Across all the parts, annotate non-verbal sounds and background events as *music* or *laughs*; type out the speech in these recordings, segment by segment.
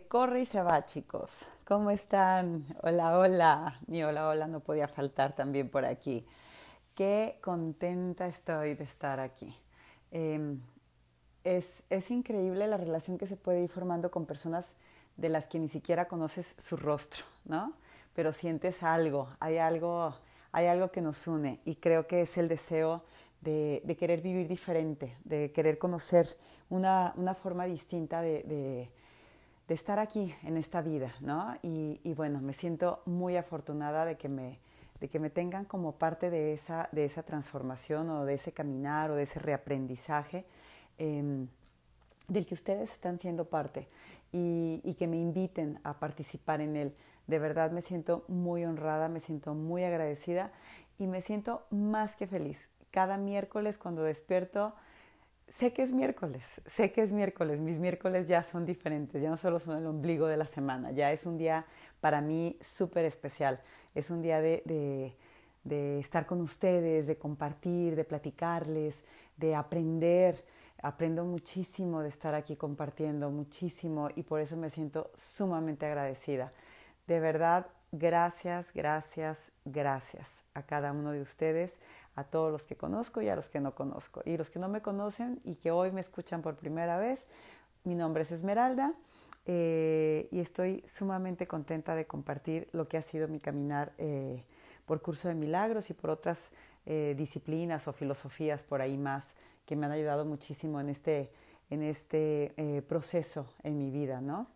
Corre y se va, chicos. ¿Cómo están? Hola, hola. Mi hola, hola no podía faltar también por aquí. Qué contenta estoy de estar aquí. Em, es, es increíble la relación que se puede ir formando con personas de las que ni siquiera conoces su rostro, ¿no? Pero sientes algo, hay algo, hay algo que nos une y creo que es el deseo de, querer vivir diferente, de querer conocer una, una forma distinta de, de, estar aquí en esta vida, ¿no? Y, bueno, me siento muy afortunada de que me, de que me tengan como parte de esa, de esa transformación o de ese caminar o de ese reaprendizaje eh, del que ustedes están siendo parte y que me inviten a participar en él. De verdad me siento muy honrada, me siento muy agradecida y me siento más que feliz. Cada miércoles cuando despierto, sé que es miércoles, sé que es miércoles, mis miércoles ya son diferentes, ya no solo son el ombligo de la semana, ya es un día para mí súper especial, es un día de, de, de, estar con ustedes, de compartir, de platicarles, de aprender. Aprendo muchísimo de estar aquí compartiendo, muchísimo, y por eso me siento sumamente agradecida. De verdad, gracias, gracias, gracias a cada uno de ustedes, a todos los que conozco y a los que no conozco. Y los que no me conocen y que hoy me escuchan por primera vez, mi nombre es Esmeralda eh, y estoy sumamente contenta de compartir lo que ha sido mi caminar eh, por curso de milagros y por otras eh, disciplinas o filosofías por ahí más que me han ayudado muchísimo en este, en este proceso en mi vida, ¿no?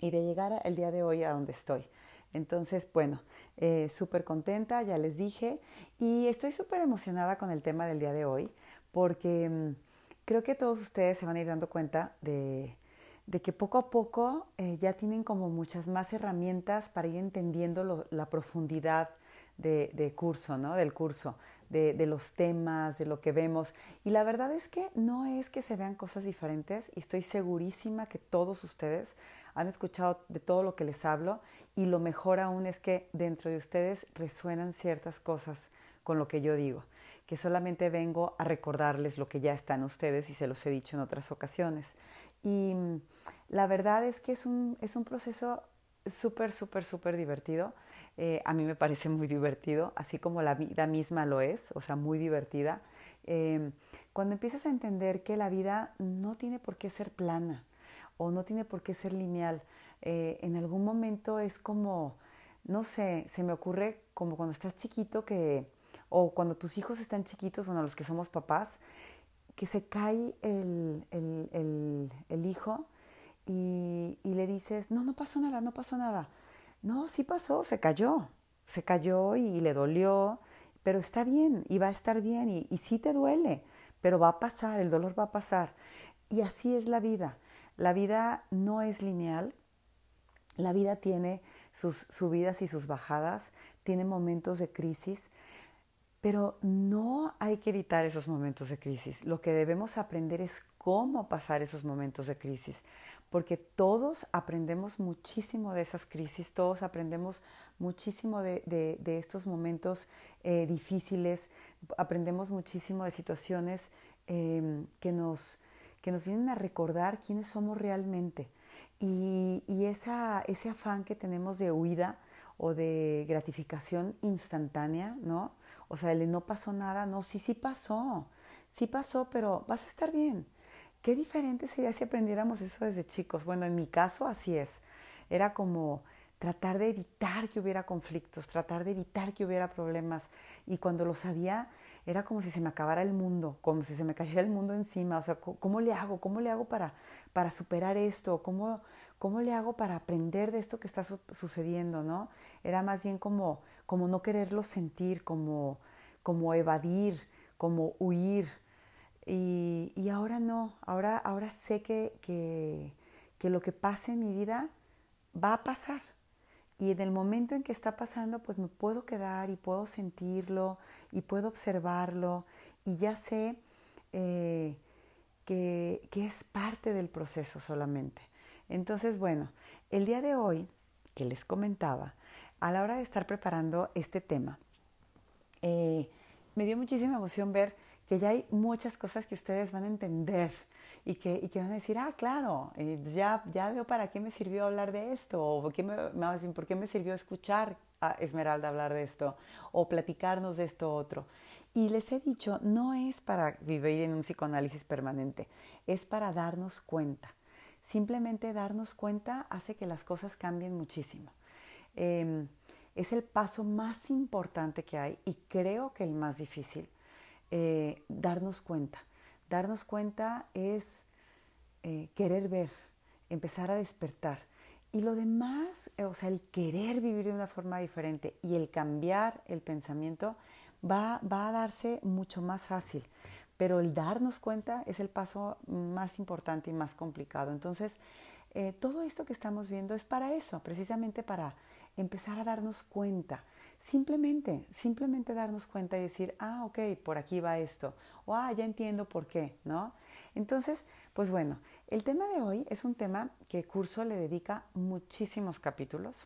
Y de llegar el día de hoy a donde estoy. Entonces, bueno, eh, súper contenta, ya les dije, y estoy súper emocionada con el tema del día de hoy, porque mmm, creo que todos ustedes se van a ir dando cuenta de, de que poco a poco eh, ya tienen como muchas más herramientas para ir entendiendo la profundidad de, de, curso, ¿no? Del curso, de, de, los temas, de lo que vemos. Y la verdad es que no es que se vean cosas diferentes y estoy segurísima que todos ustedes han escuchado de todo lo que les hablo y lo mejor aún es que dentro de ustedes resuenan ciertas cosas con lo que yo digo, que solamente vengo a recordarles lo que ya están ustedes y se los he dicho en otras ocasiones. Y la verdad es que es un, es un proceso súper, súper, súper divertido eh, a mí me parece muy divertido, así como la vida misma lo es, o sea, muy divertida. Eh, cuando empiezas a entender que la vida no tiene por qué ser plana o no tiene por qué ser lineal, eh, en algún momento es como, no sé, se me ocurre como cuando estás chiquito que, o cuando tus hijos están chiquitos, bueno, los que somos papás, que se cae el, el, el, hijo y, y le dices, no, no pasó nada, no pasó nada no, sí pasó, se cayó, se cayó y, le dolió, pero está bien y va a estar bien y, y sí te duele, pero va a pasar, el dolor va a pasar. Y así es la vida. La vida no es lineal, la vida tiene sus subidas y sus bajadas, tiene momentos de crisis, pero no hay que evitar esos momentos de crisis. Lo que debemos aprender es cómo pasar esos momentos de crisis porque todos aprendemos muchísimo de esas crisis, todos aprendemos muchísimo de, estos momentos eh, difíciles, aprendemos muchísimo de situaciones eh, que, nos, que nos vienen a recordar quiénes somos realmente. Y, y esa, ese afán que tenemos de huida o de gratificación instantánea, ¿no? O sea, el no pasó nada, no, sí, sí pasó, sí pasó, pero vas a estar bien Qué diferente sería si aprendiéramos eso desde chicos. Bueno, en mi caso así es. Era como tratar de evitar que hubiera conflictos, tratar de evitar que hubiera problemas. Y cuando lo sabía, era como si se me acabara el mundo, como si se me cayera el mundo encima. O sea, ¿cómo le hago? ¿Cómo le hago para, para superar esto? ¿Cómo, ¿Cómo le hago para aprender de esto que está su sucediendo? ¿no? Era más bien como, como no quererlo sentir, como, como evadir, como huir y, y ahora no, ahora, ahora sé que, que, que lo que pase en mi vida va a pasar. Y en el momento en que está pasando, pues me puedo quedar y puedo sentirlo y puedo observarlo y ya sé eh, que, que, es parte del proceso solamente. Entonces, bueno, el día de hoy que les comentaba, a la hora de estar preparando este tema, eh, me dio muchísima emoción ver que ya hay muchas cosas que ustedes van a entender y que, y que van a decir, ah, claro, eh, ya, ya veo para qué me sirvió hablar de esto, o qué me, por qué me sirvió escuchar a Esmeralda hablar de esto, o platicarnos de esto otro. Y les he dicho, no es para vivir en un psicoanálisis permanente, es para darnos cuenta. Simplemente darnos cuenta hace que las cosas cambien muchísimo. Em, es el paso más importante que hay y creo que el más difícil, eh, darnos cuenta. Darnos cuenta es eh, querer ver, empezar a despertar. Y lo demás, o sea, el querer vivir de una forma diferente y el cambiar el pensamiento va, va a darse mucho más fácil. Pero el darnos cuenta es el paso más importante y más complicado. Entonces, eh, todo esto que estamos viendo es para eso, precisamente para empezar a darnos cuenta. Simplemente, simplemente darnos cuenta y decir, ah, ok, por aquí va esto, o ah, ya entiendo por qué, ¿no? Entonces, pues bueno, el tema de hoy es un tema que el curso le dedica muchísimos capítulos,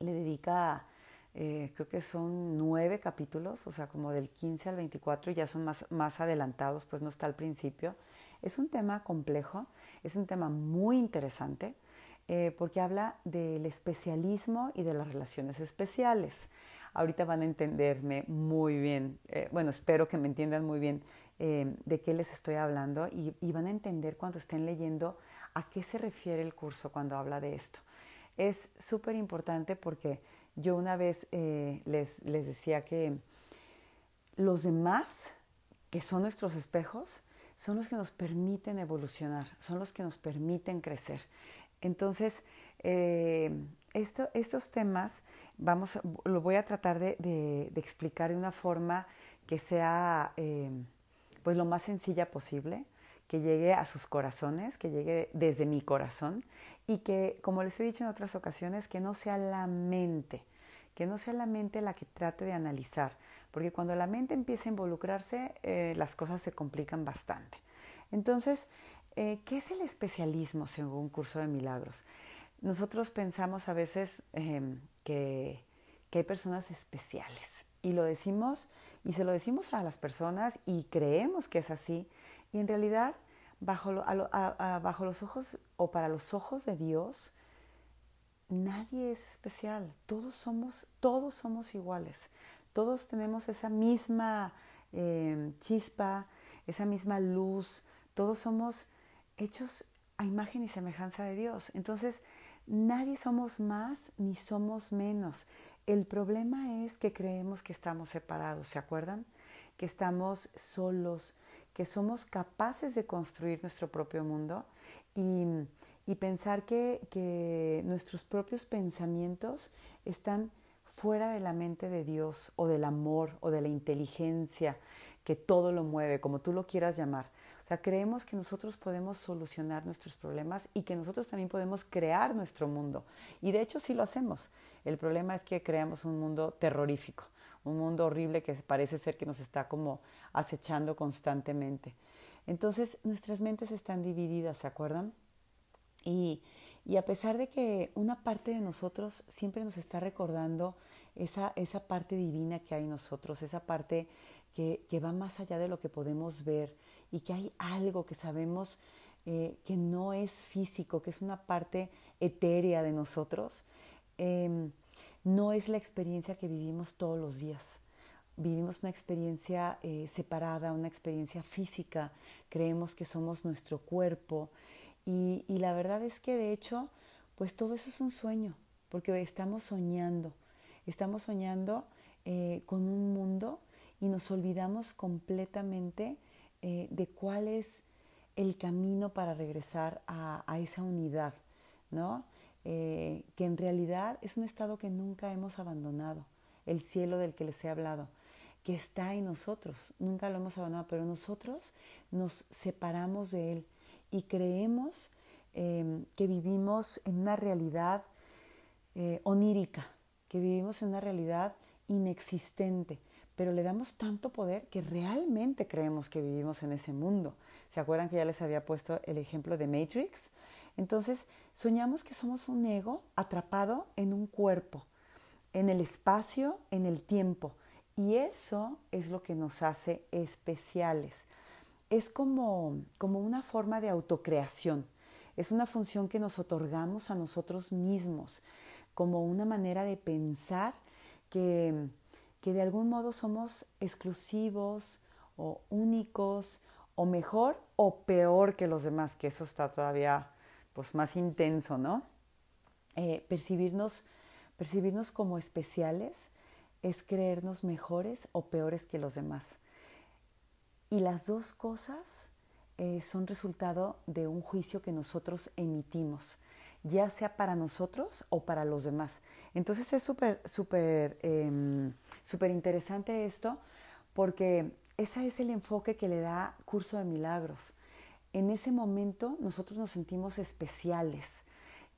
le dedica, eh, creo que son nueve capítulos, o sea, como del 15 al 24, y ya son más, más adelantados, pues no está al principio. Es un tema complejo, es un tema muy interesante. Eh, porque habla del especialismo y de las relaciones especiales. Ahorita van a entenderme muy bien, eh, bueno, espero que me entiendan muy bien eh, de qué les estoy hablando y, van a entender cuando estén leyendo a qué se refiere el curso cuando habla de esto. Es súper importante porque yo una vez les, les decía que los demás, que son nuestros espejos, son los que nos permiten evolucionar, son los que nos permiten crecer. Entonces, eh, estos temas vamos, voy a tratar de, explicar de una forma que sea eh, pues lo más sencilla posible, que llegue a sus corazones, que llegue desde mi corazón y que, como les he dicho en otras ocasiones, que no sea la mente, que no sea la mente la que trate de analizar, porque cuando la mente empieza a involucrarse, eh, las cosas se complican bastante. Entonces, eh, ¿Qué es el especialismo según un curso de milagros? Nosotros pensamos a veces em, que, hay personas especiales y lo decimos y se lo decimos a las personas y creemos que es así y en realidad bajo, los ojos o para los ojos de Dios nadie es especial, todos somos, todos somos iguales, todos tenemos esa misma em, chispa, esa misma luz, todos somos hechos a imagen y semejanza de Dios. Entonces, nadie somos más ni somos menos. El problema es que creemos que estamos separados, ¿se acuerdan? Que estamos solos, que somos capaces de construir nuestro propio mundo y, pensar que, que nuestros propios pensamientos están fuera de la mente de Dios o del amor o de la inteligencia que todo lo mueve, como tú lo quieras llamar. O sea, creemos que nosotros podemos solucionar nuestros problemas y que nosotros también podemos crear nuestro mundo. Y de hecho sí lo hacemos. El problema es que creamos un mundo terrorífico, un mundo horrible que parece ser que nos está como acechando constantemente. Entonces nuestras mentes están divididas, ¿se acuerdan? Y, y, a pesar de que una parte de nosotros siempre nos está recordando esa, esa parte divina que hay en nosotros, esa parte que, que va más allá de lo que podemos ver, y que hay algo que sabemos eh, que no es físico, que es una parte etérea de nosotros, em, no es la experiencia que vivimos todos los días. Vivimos una experiencia eh, separada, una experiencia física, creemos que somos nuestro cuerpo y, la verdad es que de hecho, pues todo eso es un sueño, porque estamos soñando, estamos soñando eh, con un mundo y nos olvidamos completamente eh, de cuál es el camino para regresar a, esa unidad, ¿no? Eh, que en realidad es un estado que nunca hemos abandonado, el cielo del que les he hablado, que está en nosotros, nunca lo hemos abandonado, pero nosotros nos separamos de él y creemos em, que vivimos en una realidad eh, onírica, que vivimos en una realidad inexistente, pero le damos tanto poder que realmente creemos que vivimos en ese mundo. ¿Se acuerdan que ya les había puesto el ejemplo de Matrix? Entonces, soñamos que somos un ego atrapado en un cuerpo, en el espacio, en el tiempo. Y eso es lo que nos hace especiales. es como, como una forma de autocreación. Es una función que nos otorgamos a nosotros mismos, como una manera de pensar que, que de algún modo somos exclusivos o únicos o mejor o peor que los demás, que eso está todavía pues, más intenso, ¿no? Eh, percibirnos, percibirnos como especiales es creernos mejores o peores que los demás. Y las dos cosas eh, son resultado de un juicio que nosotros emitimos, ya sea para nosotros o para los demás. Entonces es súper, súper, em, súper interesante esto porque ese es el enfoque que le da Curso de Milagros. En ese momento nosotros nos sentimos especiales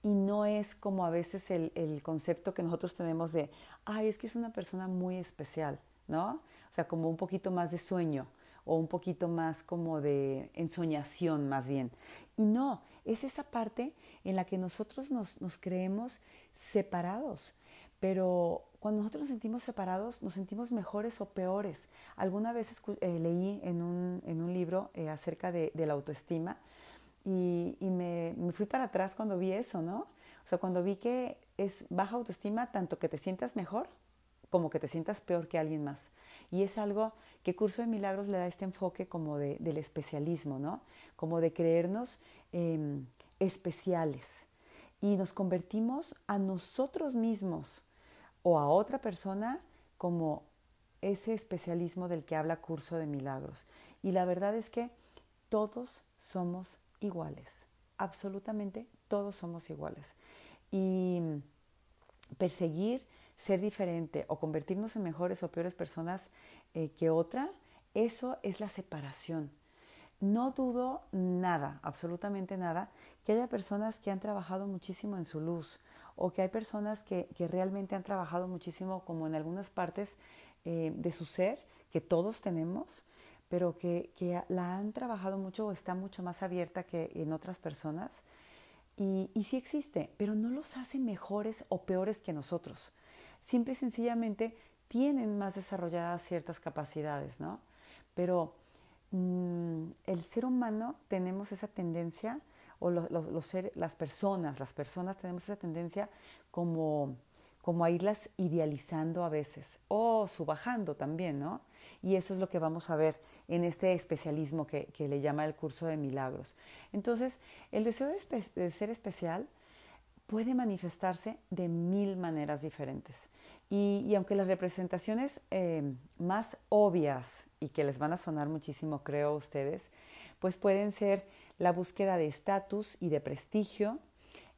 y no es como a veces el, el concepto que nosotros tenemos de, ay, es que es una persona muy especial, ¿no? O sea, como un poquito más de sueño o un poquito más como de ensoñación más bien. Y no, es esa parte en la que nosotros nos, creemos separados. Pero cuando nosotros nos sentimos separados, nos sentimos mejores o peores. Alguna vez eh, leí en un, en un libro eh, acerca de, la autoestima y, me, me, fui para atrás cuando vi eso, ¿no? O sea, cuando vi que es baja autoestima tanto que te sientas mejor como que te sientas peor que alguien más. Y es algo que Curso de Milagros le da este enfoque como de, del especialismo, ¿no? Como de creernos em, especiales. Y nos convertimos a nosotros mismos o a otra persona como ese especialismo del que habla Curso de Milagros. Y la verdad es que todos somos iguales, absolutamente todos somos iguales. Y perseguir ser diferente o convertirnos en mejores o peores personas eh, que otra, eso es la separación. No dudo nada, absolutamente nada, que haya personas que han trabajado muchísimo en su luz o que hay personas que, realmente han trabajado muchísimo como en algunas partes eh, de su ser, que todos tenemos, pero que, que, la han trabajado mucho o está mucho más abierta que en otras personas. Y, y sí existe, pero no los hace mejores o peores que nosotros simple y sencillamente tienen más desarrolladas ciertas capacidades, ¿no? Pero mm, el ser humano tenemos esa tendencia, o las personas, las personas tenemos esa tendencia como, como a irlas idealizando a veces, o subajando también, ¿no? Y eso es lo que vamos a ver en este especialismo que, le llama el curso de milagros. Entonces, el deseo de ser especial puede manifestarse de mil maneras diferentes. Y, aunque las representaciones eh, más obvias y que les van a sonar muchísimo, creo ustedes, pues pueden ser la búsqueda de estatus y de prestigio,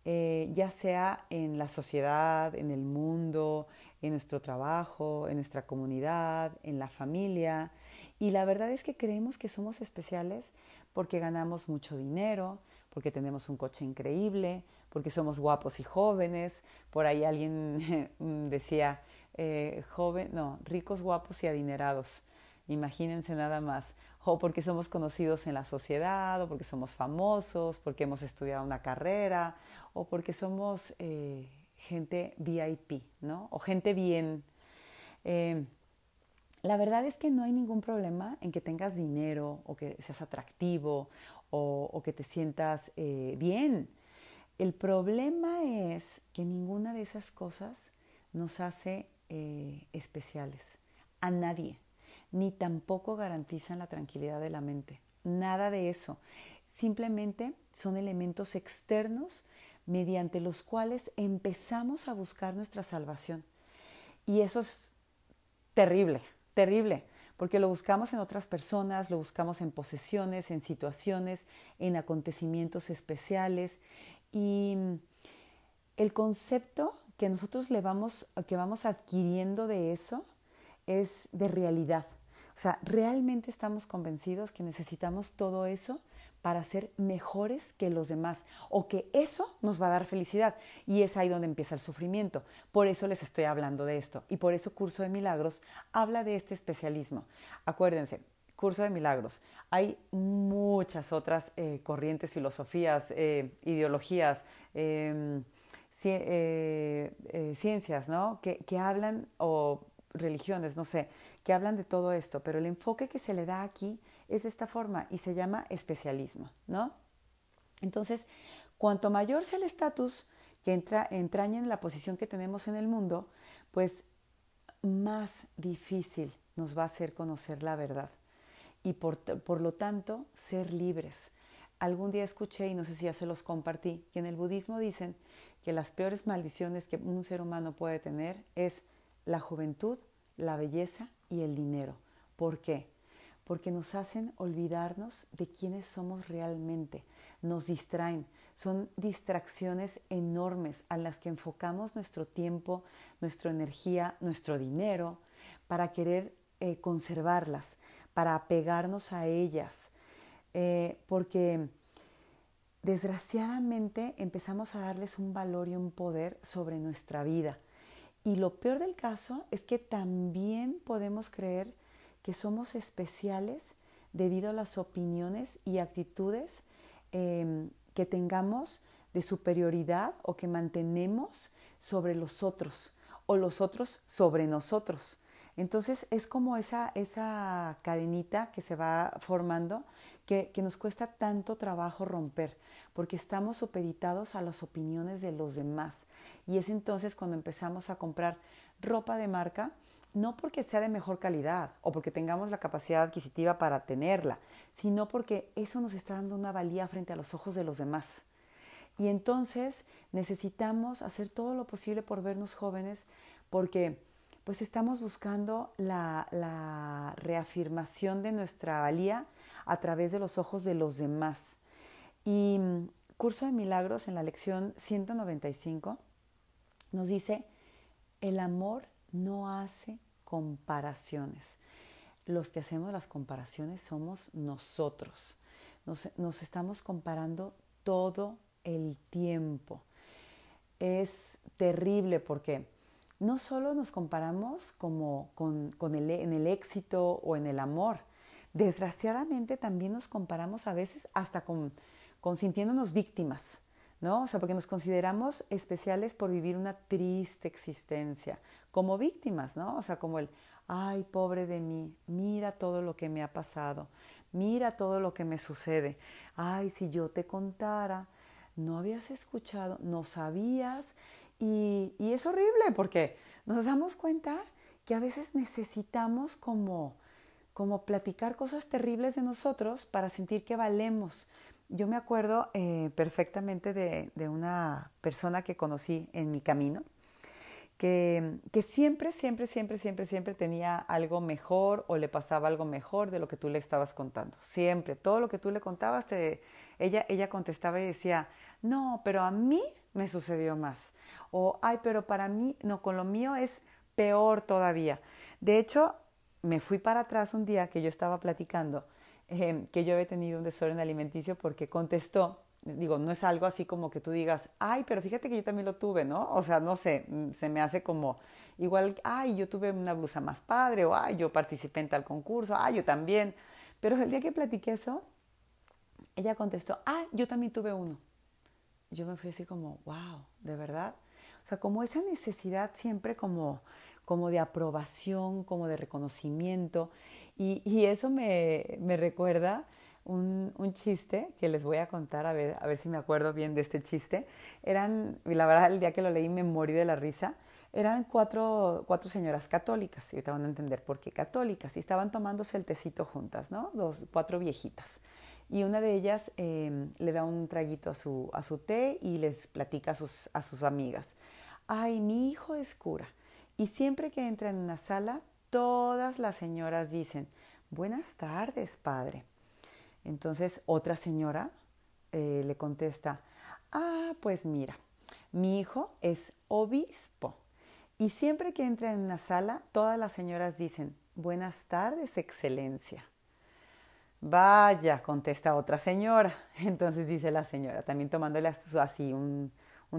eh, ya sea en la sociedad, en el mundo, en nuestro trabajo, en nuestra comunidad, en la familia. Y la verdad es que creemos que somos especiales porque ganamos mucho dinero, porque tenemos un coche increíble, porque somos guapos y jóvenes. Por ahí alguien *laughs* decía, eh, joven, no, ricos, guapos y adinerados. Imagínense nada más. O porque somos conocidos en la sociedad, o porque somos famosos, porque hemos estudiado una carrera, o porque somos eh, gente VIP, ¿no? O gente bien. Eh, la verdad es que no hay ningún problema en que tengas dinero o que seas atractivo o, que te sientas bien. El problema es que ninguna de esas cosas nos hace eh, especiales a nadie, ni tampoco garantizan la tranquilidad de la mente. Nada de eso. Simplemente son elementos externos mediante los cuales empezamos a buscar nuestra salvación. Y eso es terrible, terrible, porque lo buscamos en otras personas, lo buscamos en posesiones, en situaciones, en acontecimientos especiales y el concepto que nosotros le vamos, que vamos adquiriendo de eso es de realidad. O sea, realmente estamos convencidos que necesitamos todo eso para ser mejores que los demás o que eso nos va a dar felicidad. Y es ahí donde empieza el sufrimiento. Por eso les estoy hablando de esto. Y por eso Curso de Milagros habla de este especialismo. Acuérdense, Curso de Milagros. Hay muchas otras eh, corrientes, filosofías, eh, ideologías, eh, ciencias, ¿no? Que, hablan o religiones, no sé, que hablan de todo esto, pero el enfoque que se le da aquí es de esta forma y se llama especialismo, ¿no? Entonces, cuanto mayor sea el estatus que entra, entraña en la posición que tenemos en el mundo, pues más difícil nos va a hacer conocer la verdad y por, por, lo tanto ser libres. Algún día escuché, y no sé si ya se los compartí, que en el budismo dicen que las peores maldiciones que un ser humano puede tener es la juventud, la belleza y el dinero. ¿Por qué? Porque nos hacen olvidarnos de quiénes somos realmente, nos distraen, son distracciones enormes a las que enfocamos nuestro tiempo, nuestra energía, nuestro dinero para querer eh, conservarlas, para apegarnos a ellas, eh, porque desgraciadamente empezamos a darles un valor y un poder sobre nuestra vida. Y lo peor del caso es que también podemos creer que somos especiales debido a las opiniones y actitudes em, que tengamos de superioridad o que mantenemos sobre los otros o los otros sobre nosotros. Entonces es como esa, esa cadenita que se va formando que, que, nos cuesta tanto trabajo romper, porque estamos supeditados a las opiniones de los demás. Y es entonces cuando empezamos a comprar ropa de marca, no porque sea de mejor calidad o porque tengamos la capacidad adquisitiva para tenerla, sino porque eso nos está dando una valía frente a los ojos de los demás. Y entonces necesitamos hacer todo lo posible por vernos jóvenes porque pues estamos buscando la, la reafirmación de nuestra valía a través de los ojos de los demás. Y mm, Curso de Milagros en la lección 195 nos dice, el amor no hace comparaciones. Los que hacemos las comparaciones somos nosotros. Nos, estamos comparando todo el tiempo. Es terrible porque no solo nos comparamos como con, el, en el éxito o en el amor, desgraciadamente también nos comparamos a veces hasta con, con sintiéndonos víctimas. ¿no? O sea, porque nos consideramos especiales por vivir una triste existencia, como víctimas, ¿no? O sea, como el, ay, pobre de mí, mira todo lo que me ha pasado, mira todo lo que me sucede, ay, si yo te contara, no habías escuchado, no sabías, y, es horrible porque nos damos cuenta que a veces necesitamos como, como platicar cosas terribles de nosotros para sentir que valemos, yo me acuerdo eh, perfectamente de, una persona que conocí en mi camino, que, que, siempre, siempre, siempre, siempre, siempre tenía algo mejor o le pasaba algo mejor de lo que tú le estabas contando. Siempre, todo lo que tú le contabas, te, ella, ella contestaba y decía, no, pero a mí me sucedió más. O, ay, pero para mí, no, con lo mío es peor todavía. De hecho, me fui para atrás un día que yo estaba platicando Em, que yo había tenido un desorden alimenticio porque contestó, digo, no es algo así como que tú digas, ay, pero fíjate que yo también lo tuve, ¿no? O sea, no sé, mm, se me hace como igual, ay, yo tuve una blusa más padre, o ay, yo participé en tal concurso, ay, yo también. Pero el día que platiqué eso, ella contestó, ah, yo también tuve uno. Yo me fui así como, wow, ¿de verdad? O sea, como esa necesidad siempre como, como de aprobación, como de reconocimiento. Y, eso me, recuerda un, chiste que les voy a contar, a ver, a ver si me acuerdo bien de este chiste. Eran, y la verdad, el día que lo leí me morí de la risa. Eran cuatro, cuatro señoras católicas, y ahorita van a entender por qué católicas, y estaban tomándose el tecito juntas, ¿no? Dos, cuatro viejitas. Y una de ellas em, le da un traguito a su, a su té y les platica a sus, a sus amigas. Ay, mi hijo es cura. Y siempre que entra en una sala, todas las señoras dicen, buenas tardes, padre. Entonces otra señora eh, le contesta, ah, pues mira, mi hijo es obispo. Y siempre que entra en una sala, todas las señoras dicen, buenas tardes, excelencia. Vaya, contesta otra señora. *laughs* Entonces dice la señora, también tomándole así un,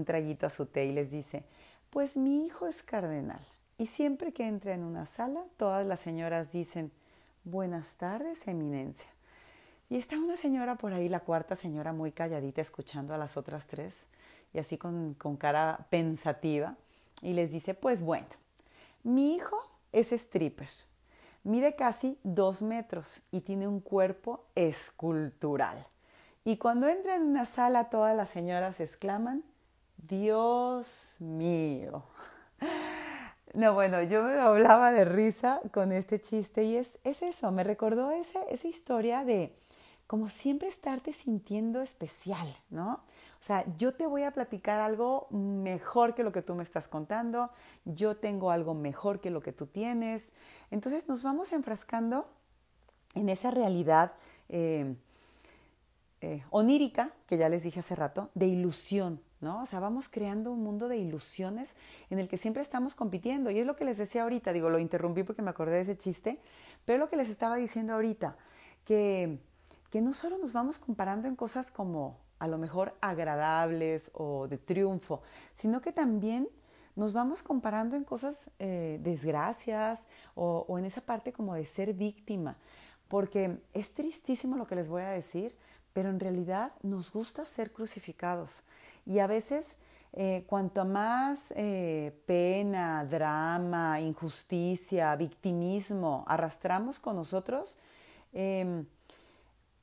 traguito a su té y les dice, pues mi hijo es cardenal. Y siempre que entra en una sala, todas las señoras dicen, buenas tardes, eminencia. Y está una señora por ahí, la cuarta señora, muy calladita, escuchando a las otras tres, y así con, con cara pensativa, y les dice, pues bueno, mi hijo es stripper. Mide casi dos metros y tiene un cuerpo escultural. Y cuando entra en una sala todas las señoras exclaman, Dios mío. *laughs* No, bueno, yo me hablaba de risa con este chiste y es, es eso, me recordó esa historia de como siempre estarte sintiendo especial, ¿no? O sea, yo te voy a platicar algo mejor que lo que tú me estás contando, yo tengo algo mejor que lo que tú tienes. Entonces nos vamos enfrascando en esa realidad eh, eh, onírica, que ya les dije hace rato, de ilusión, ¿no? O sea, vamos creando un mundo de ilusiones en el que siempre estamos compitiendo. Y es lo que les decía ahorita, digo, lo interrumpí porque me acordé de ese chiste, pero lo que les estaba diciendo ahorita, que, que no solo nos vamos comparando en cosas como a lo mejor agradables o de triunfo, sino que también nos vamos comparando en cosas eh, desgracias o, en esa parte como de ser víctima, porque es tristísimo lo que les voy a decir, pero en realidad nos gusta ser crucificados. Y a veces eh, cuanto más eh, pena, drama, injusticia, victimismo arrastramos con nosotros, em,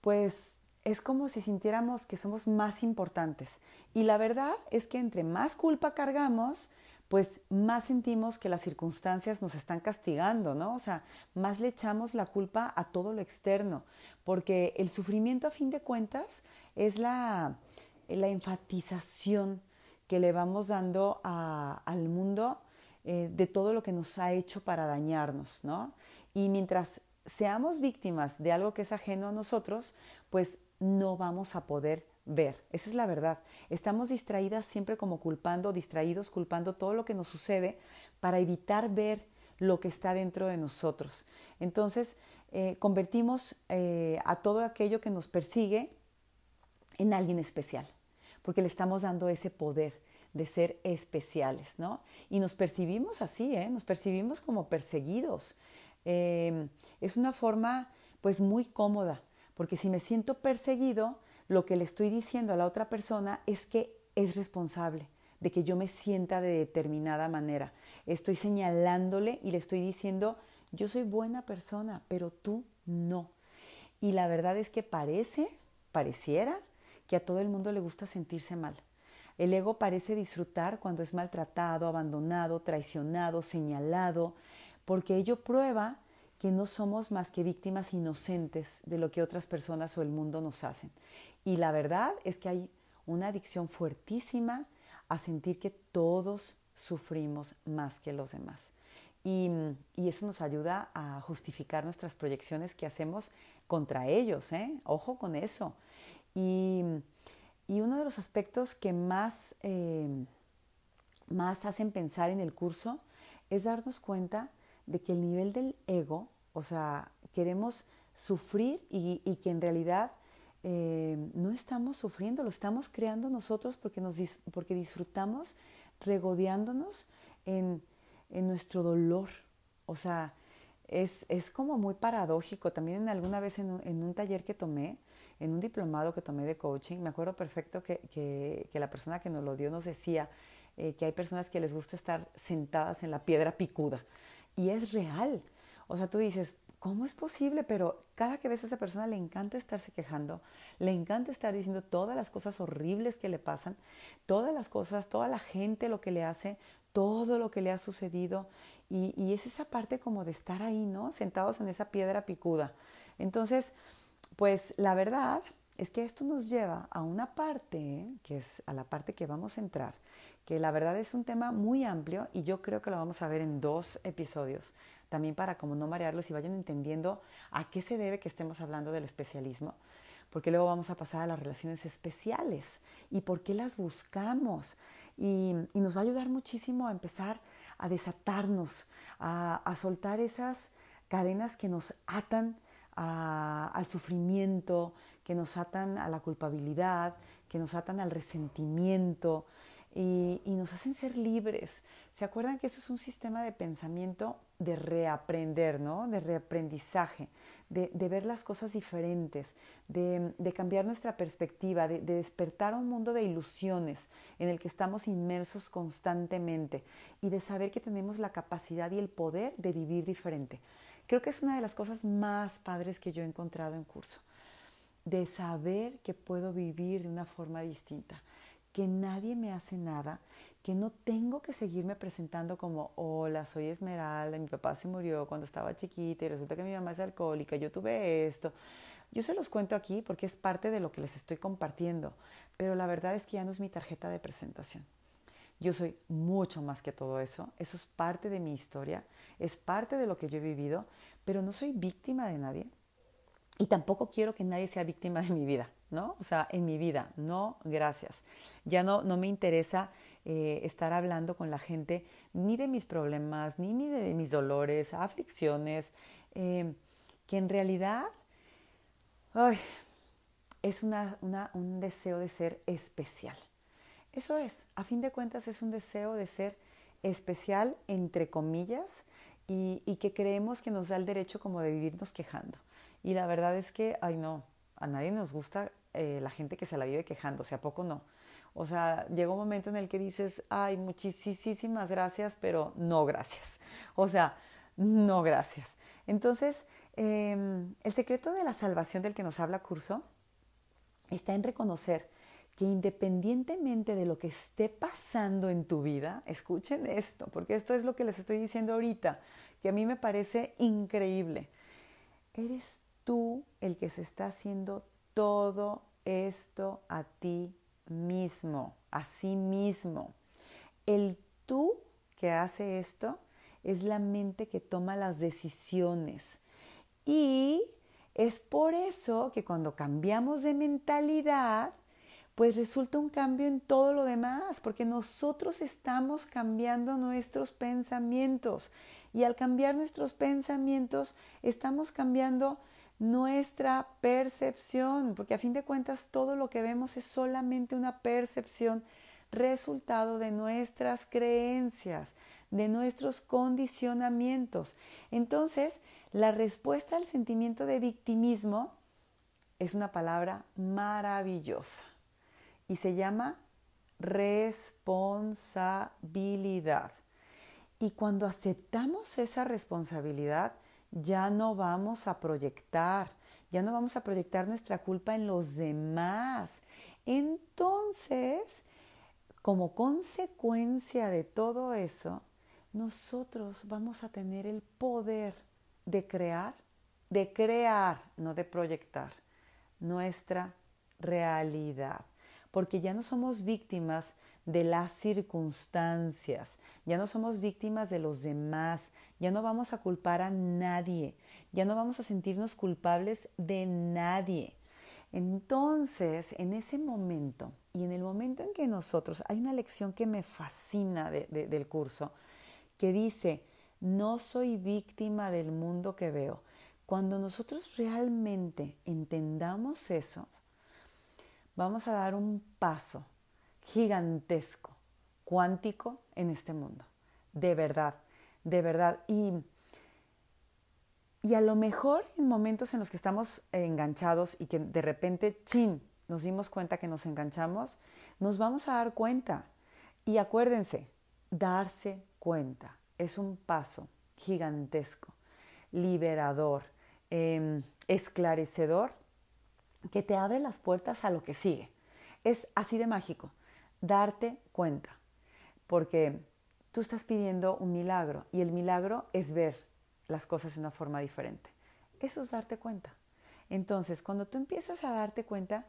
pues es como si sintiéramos que somos más importantes. Y la verdad es que entre más culpa cargamos, pues más sentimos que las circunstancias nos están castigando, ¿no? O sea, más le echamos la culpa a todo lo externo, porque el sufrimiento a fin de cuentas es la, la enfatización que le vamos dando al mundo eh, de todo lo que nos ha hecho para dañarnos, ¿no? Y mientras seamos víctimas de algo que es ajeno a nosotros, pues no vamos a poder ver. Esa es la verdad. Estamos distraídas siempre como culpando, distraídos culpando todo lo que nos sucede para evitar ver lo que está dentro de nosotros. Entonces, eh, convertimos eh, a todo aquello que nos persigue en alguien especial, porque le estamos dando ese poder de ser especiales, ¿no? Y nos percibimos así, ¿eh? Nos percibimos como perseguidos. es una forma, pues, muy cómoda porque si me siento perseguido, lo que le estoy diciendo a la otra persona es que es responsable de que yo me sienta de determinada manera. Estoy señalándole y le estoy diciendo, yo soy buena persona, pero tú no. Y la verdad es que parece, pareciera, que a todo el mundo le gusta sentirse mal. El ego parece disfrutar cuando es maltratado, abandonado, traicionado, señalado, porque ello prueba que no somos más que víctimas inocentes de lo que otras personas o el mundo nos hacen. Y la verdad es que hay una adicción fuertísima a sentir que todos sufrimos más que los demás. Y, eso nos ayuda a justificar nuestras proyecciones que hacemos contra ellos. ¿eh? Ojo con eso. Y, uno de los aspectos que más, eh, más hacen pensar en el curso es darnos cuenta de que el nivel del ego, o sea, queremos sufrir y, que en realidad eh, no estamos sufriendo, lo estamos creando nosotros porque, nos, porque disfrutamos regodeándonos en, nuestro dolor. O sea, es, como muy paradójico. También alguna vez en un, taller que tomé, en un diplomado que tomé de coaching, me acuerdo perfecto que, la persona que nos lo dio nos decía eh, que hay personas que les gusta estar sentadas en la piedra picuda. Y es real. O sea, tú dices, ¿cómo es posible? Pero cada que ves a esa persona le encanta estarse quejando, le encanta estar diciendo todas las cosas horribles que le pasan, todas las cosas, toda la gente lo que le hace, todo lo que le ha sucedido. Y, es esa parte como de estar ahí, ¿no? Sentados en esa piedra picuda. Entonces, pues la verdad es que esto nos lleva a una parte, que es a la parte que vamos a entrar, que la verdad es un tema muy amplio y yo creo que lo vamos a ver en dos episodios, también para como no marearlos y vayan entendiendo a qué se debe que estemos hablando del especialismo, porque luego vamos a pasar a las relaciones especiales y por qué las buscamos. Y, nos va a ayudar muchísimo a empezar a desatarnos, a, soltar esas cadenas que nos atan al sufrimiento, que nos atan a la culpabilidad, que nos atan al resentimiento, y, nos hacen ser libres. ¿Se acuerdan que eso es un sistema de pensamiento de reaprender, ¿no? De reaprendizaje, de, ver las cosas diferentes, de, cambiar nuestra perspectiva, de, despertar a un mundo de ilusiones en el que estamos inmersos constantemente y de saber que tenemos la capacidad y el poder de vivir diferente. Creo que es una de las cosas más padres que yo he encontrado en curso, de saber que puedo vivir de una forma distinta, que nadie me hace nada, que no tengo que seguirme presentando como, hola, soy Esmeralda, mi papá se murió cuando estaba chiquita y resulta que mi mamá es alcohólica, yo tuve esto. Yo se los cuento aquí porque es parte de lo que les estoy compartiendo, pero la verdad es que ya no es mi tarjeta de presentación. Yo soy mucho más que todo eso, eso es parte de mi historia, es parte de lo que yo he vivido, pero no soy víctima de nadie y tampoco quiero que nadie sea víctima de mi vida, ¿no? O sea, en mi vida, no, gracias. Ya no, no me interesa eh, estar hablando con la gente ni de mis problemas, ni de mis dolores, aflicciones, eh, que en realidad es un deseo de ser especial. Eso es, a fin de cuentas es un deseo de ser especial, entre comillas, y, que creemos que nos da el derecho como de vivirnos quejando. Y la verdad es que, ay no, a nadie nos gusta eh, la gente que se la vive quejando, o sea, ¿a poco no? O sea, llega un momento en el que dices, ay, muchísimas gracias, pero no gracias. O sea, no gracias. Entonces, em, el secreto de la salvación del que nos habla Curso está en reconocer que independientemente de lo que esté pasando en tu vida, escuchen esto, porque esto es lo que les estoy diciendo ahorita, que a mí me parece increíble. Eres tú el que se está haciendo todo esto a ti mismo, a sí mismo. El tú que hace esto es la mente que toma las decisiones. Y es por eso que cuando cambiamos de mentalidad, pues resulta un cambio en todo lo demás, porque nosotros estamos cambiando nuestros pensamientos. Y al cambiar nuestros pensamientos, estamos cambiando nuestra percepción, porque a fin de cuentas todo lo que vemos es solamente una percepción resultado de nuestras creencias, de nuestros condicionamientos. Entonces, la respuesta al sentimiento de victimismo es una palabra maravillosa y se llama responsabilidad. Y cuando aceptamos esa responsabilidad, ya no vamos a proyectar, ya no vamos a proyectar nuestra culpa en los demás. Entonces, como consecuencia de todo eso, nosotros vamos a tener el poder de crear, de crear, no de proyectar, nuestra realidad. Porque ya no somos víctimas de las circunstancias, ya no somos víctimas de los demás, ya no vamos a culpar a nadie, ya no vamos a sentirnos culpables de nadie. Entonces, en ese momento y en el momento en que nosotros, hay una lección que me fascina del curso, que dice, no soy víctima del mundo que veo. Cuando nosotros realmente entendamos eso, vamos a dar un paso gigantesco, cuántico en este mundo. De verdad, de verdad. Y, y a lo mejor en momentos en los que estamos enganchados y que de repente, chin, nos dimos cuenta que nos enganchamos, nos vamos a dar cuenta. Y acuérdense, darse cuenta es un paso gigantesco, liberador, em, esclarecedor, que te abre las puertas a lo que sigue. Es así de mágico darte cuenta, porque tú estás pidiendo un milagro y el milagro es ver las cosas de una forma diferente. Eso es darte cuenta. Entonces, cuando tú empiezas a darte cuenta,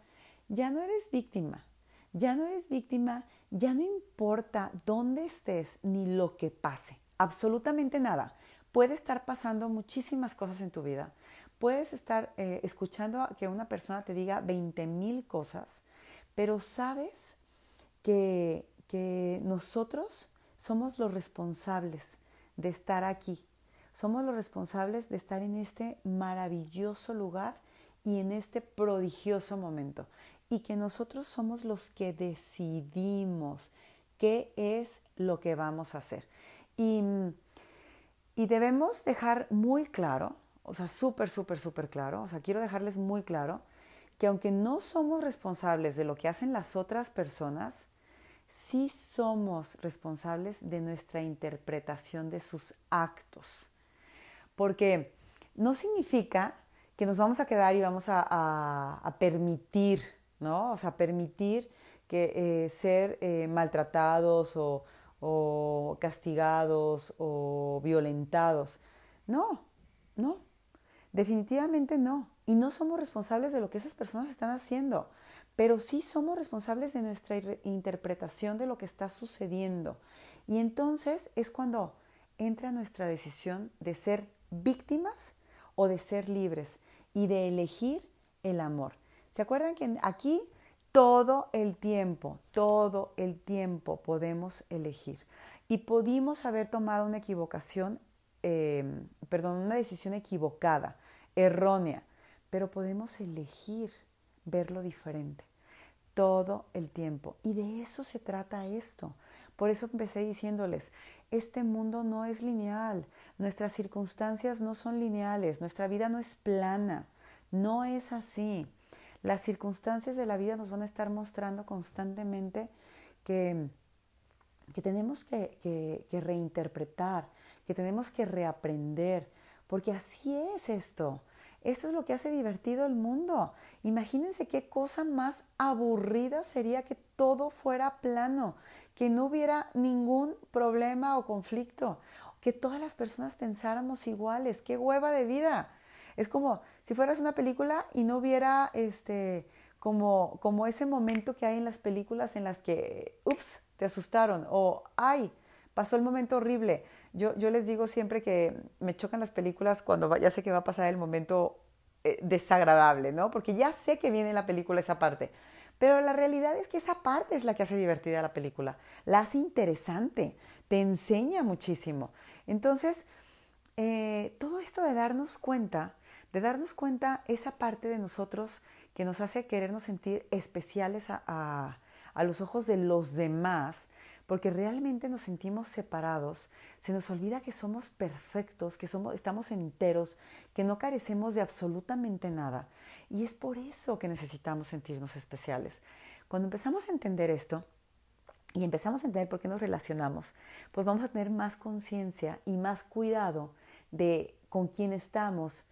ya no eres víctima, ya no eres víctima, ya no importa dónde estés ni lo que pase, absolutamente nada. Puede estar pasando muchísimas cosas en tu vida. Puedes estar eh, escuchando a que una persona te diga 20 mil cosas, pero sabes que, nosotros somos los responsables de estar aquí. Somos los responsables de estar en este maravilloso lugar y en este prodigioso momento. Y que nosotros somos los que decidimos qué es lo que vamos a hacer. Y, y debemos dejar muy claro, o sea, súper, súper, súper claro, o sea, quiero dejarles muy claro que aunque no somos responsables de lo que hacen las otras personas, sí somos responsables de nuestra interpretación de sus actos. Porque no significa que nos vamos a quedar y vamos a, permitir, ¿no? O sea, permitir que eh, ser eh, maltratados o, o castigados o violentados. No, no, definitivamente no. Y no somos responsables de lo que esas personas están haciendo, pero sí somos responsables de nuestra interpretación de lo que está sucediendo. Y entonces es cuando entra nuestra decisión de ser víctimas o de ser libres y de elegir el amor. ¿Se acuerdan que aquí todo el tiempo, todo el tiempo podemos elegir? Y pudimos haber tomado una equivocación, em, perdón, una decisión equivocada, errónea, pero podemos elegir verlo diferente todo el tiempo. Y de eso se trata esto. Por eso empecé diciéndoles, este mundo no es lineal, nuestras circunstancias no son lineales, nuestra vida no es plana, no es así. Las circunstancias de la vida nos van a estar mostrando constantemente que, que tenemos que, que reinterpretar, que tenemos que reaprender, porque así es esto. Esto es lo que hace divertido el mundo. Imagínense qué cosa más aburrida sería que todo fuera plano, que no hubiera ningún problema o conflicto, que todas las personas pensáramos iguales. ¡Qué hueva de vida! Es como si fueras una película y no hubiera este como, como ese momento que hay en las películas en las que, ups, te asustaron o, ay, pasó el momento horrible. Yo, les digo siempre que me chocan las películas cuando ya sé que va a pasar el momento eh, desagradable, ¿no? Porque ya sé que viene en la película esa parte. Pero la realidad es que esa parte es la que hace divertida la película, la hace interesante, te enseña muchísimo. Entonces, eh, todo esto de darnos cuenta, de darnos cuenta esa parte de nosotros que nos hace querernos sentir especiales a los ojos de los demás, porque realmente nos sentimos separados, se nos olvida que somos perfectos, que somos, estamos enteros, que no carecemos de absolutamente nada. Y es por eso que necesitamos sentirnos especiales. Cuando empezamos a entender esto y empezamos a entender por qué nos relacionamos, pues vamos a tener más conciencia y más cuidado de con quién estamos,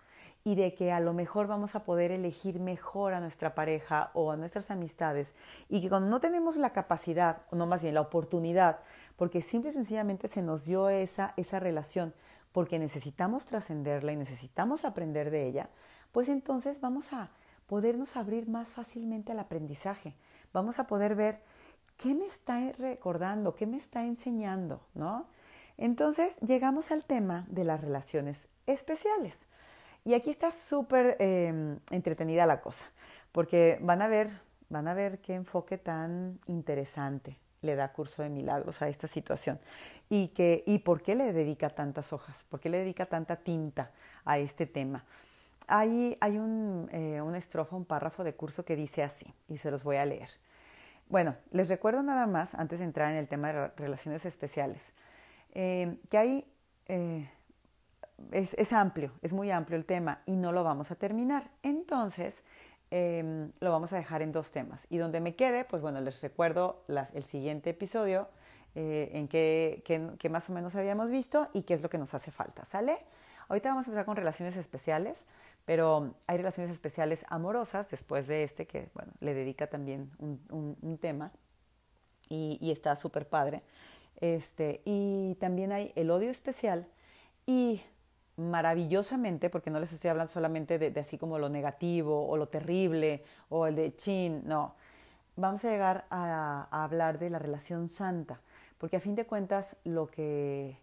y de que a lo mejor vamos a poder elegir mejor a nuestra pareja o a nuestras amistades y que cuando no tenemos la capacidad, o no más bien la oportunidad, porque simple y sencillamente se nos dio esa, esa relación, porque necesitamos trascenderla y necesitamos aprender de ella, pues entonces vamos a podernos abrir más fácilmente al aprendizaje. Vamos a poder ver qué me está recordando, qué me está enseñando, ¿no? Entonces llegamos al tema de las relaciones especiales. Y aquí está súper em, entretenida la cosa, porque van a ver, van a ver qué enfoque tan interesante le da curso de milagros a esta situación y que y por qué le dedica tantas hojas, por qué le dedica tanta tinta a este tema. Hay, un, eh, una estrofa, un párrafo de curso que dice así, y se los voy a leer. Bueno, les recuerdo nada más, antes de entrar en el tema de relaciones especiales, eh, que hay eh, es, amplio, es muy amplio el tema y no lo vamos a terminar. Entonces, em, lo vamos a dejar en dos temas. Y donde me quede, pues bueno, les recuerdo el siguiente episodio eh, en que, más o menos habíamos visto y qué es lo que nos hace falta, ¿sale? Ahorita vamos a empezar con relaciones especiales, pero hay relaciones especiales amorosas después de este, que bueno, le dedica también un, tema y, y está súper padre. Este, y también hay el odio especial y maravillosamente, porque no les estoy hablando solamente de, así como lo negativo o lo terrible o el de chin, no. Vamos a llegar a, hablar de la relación santa, porque a fin de cuentas lo que,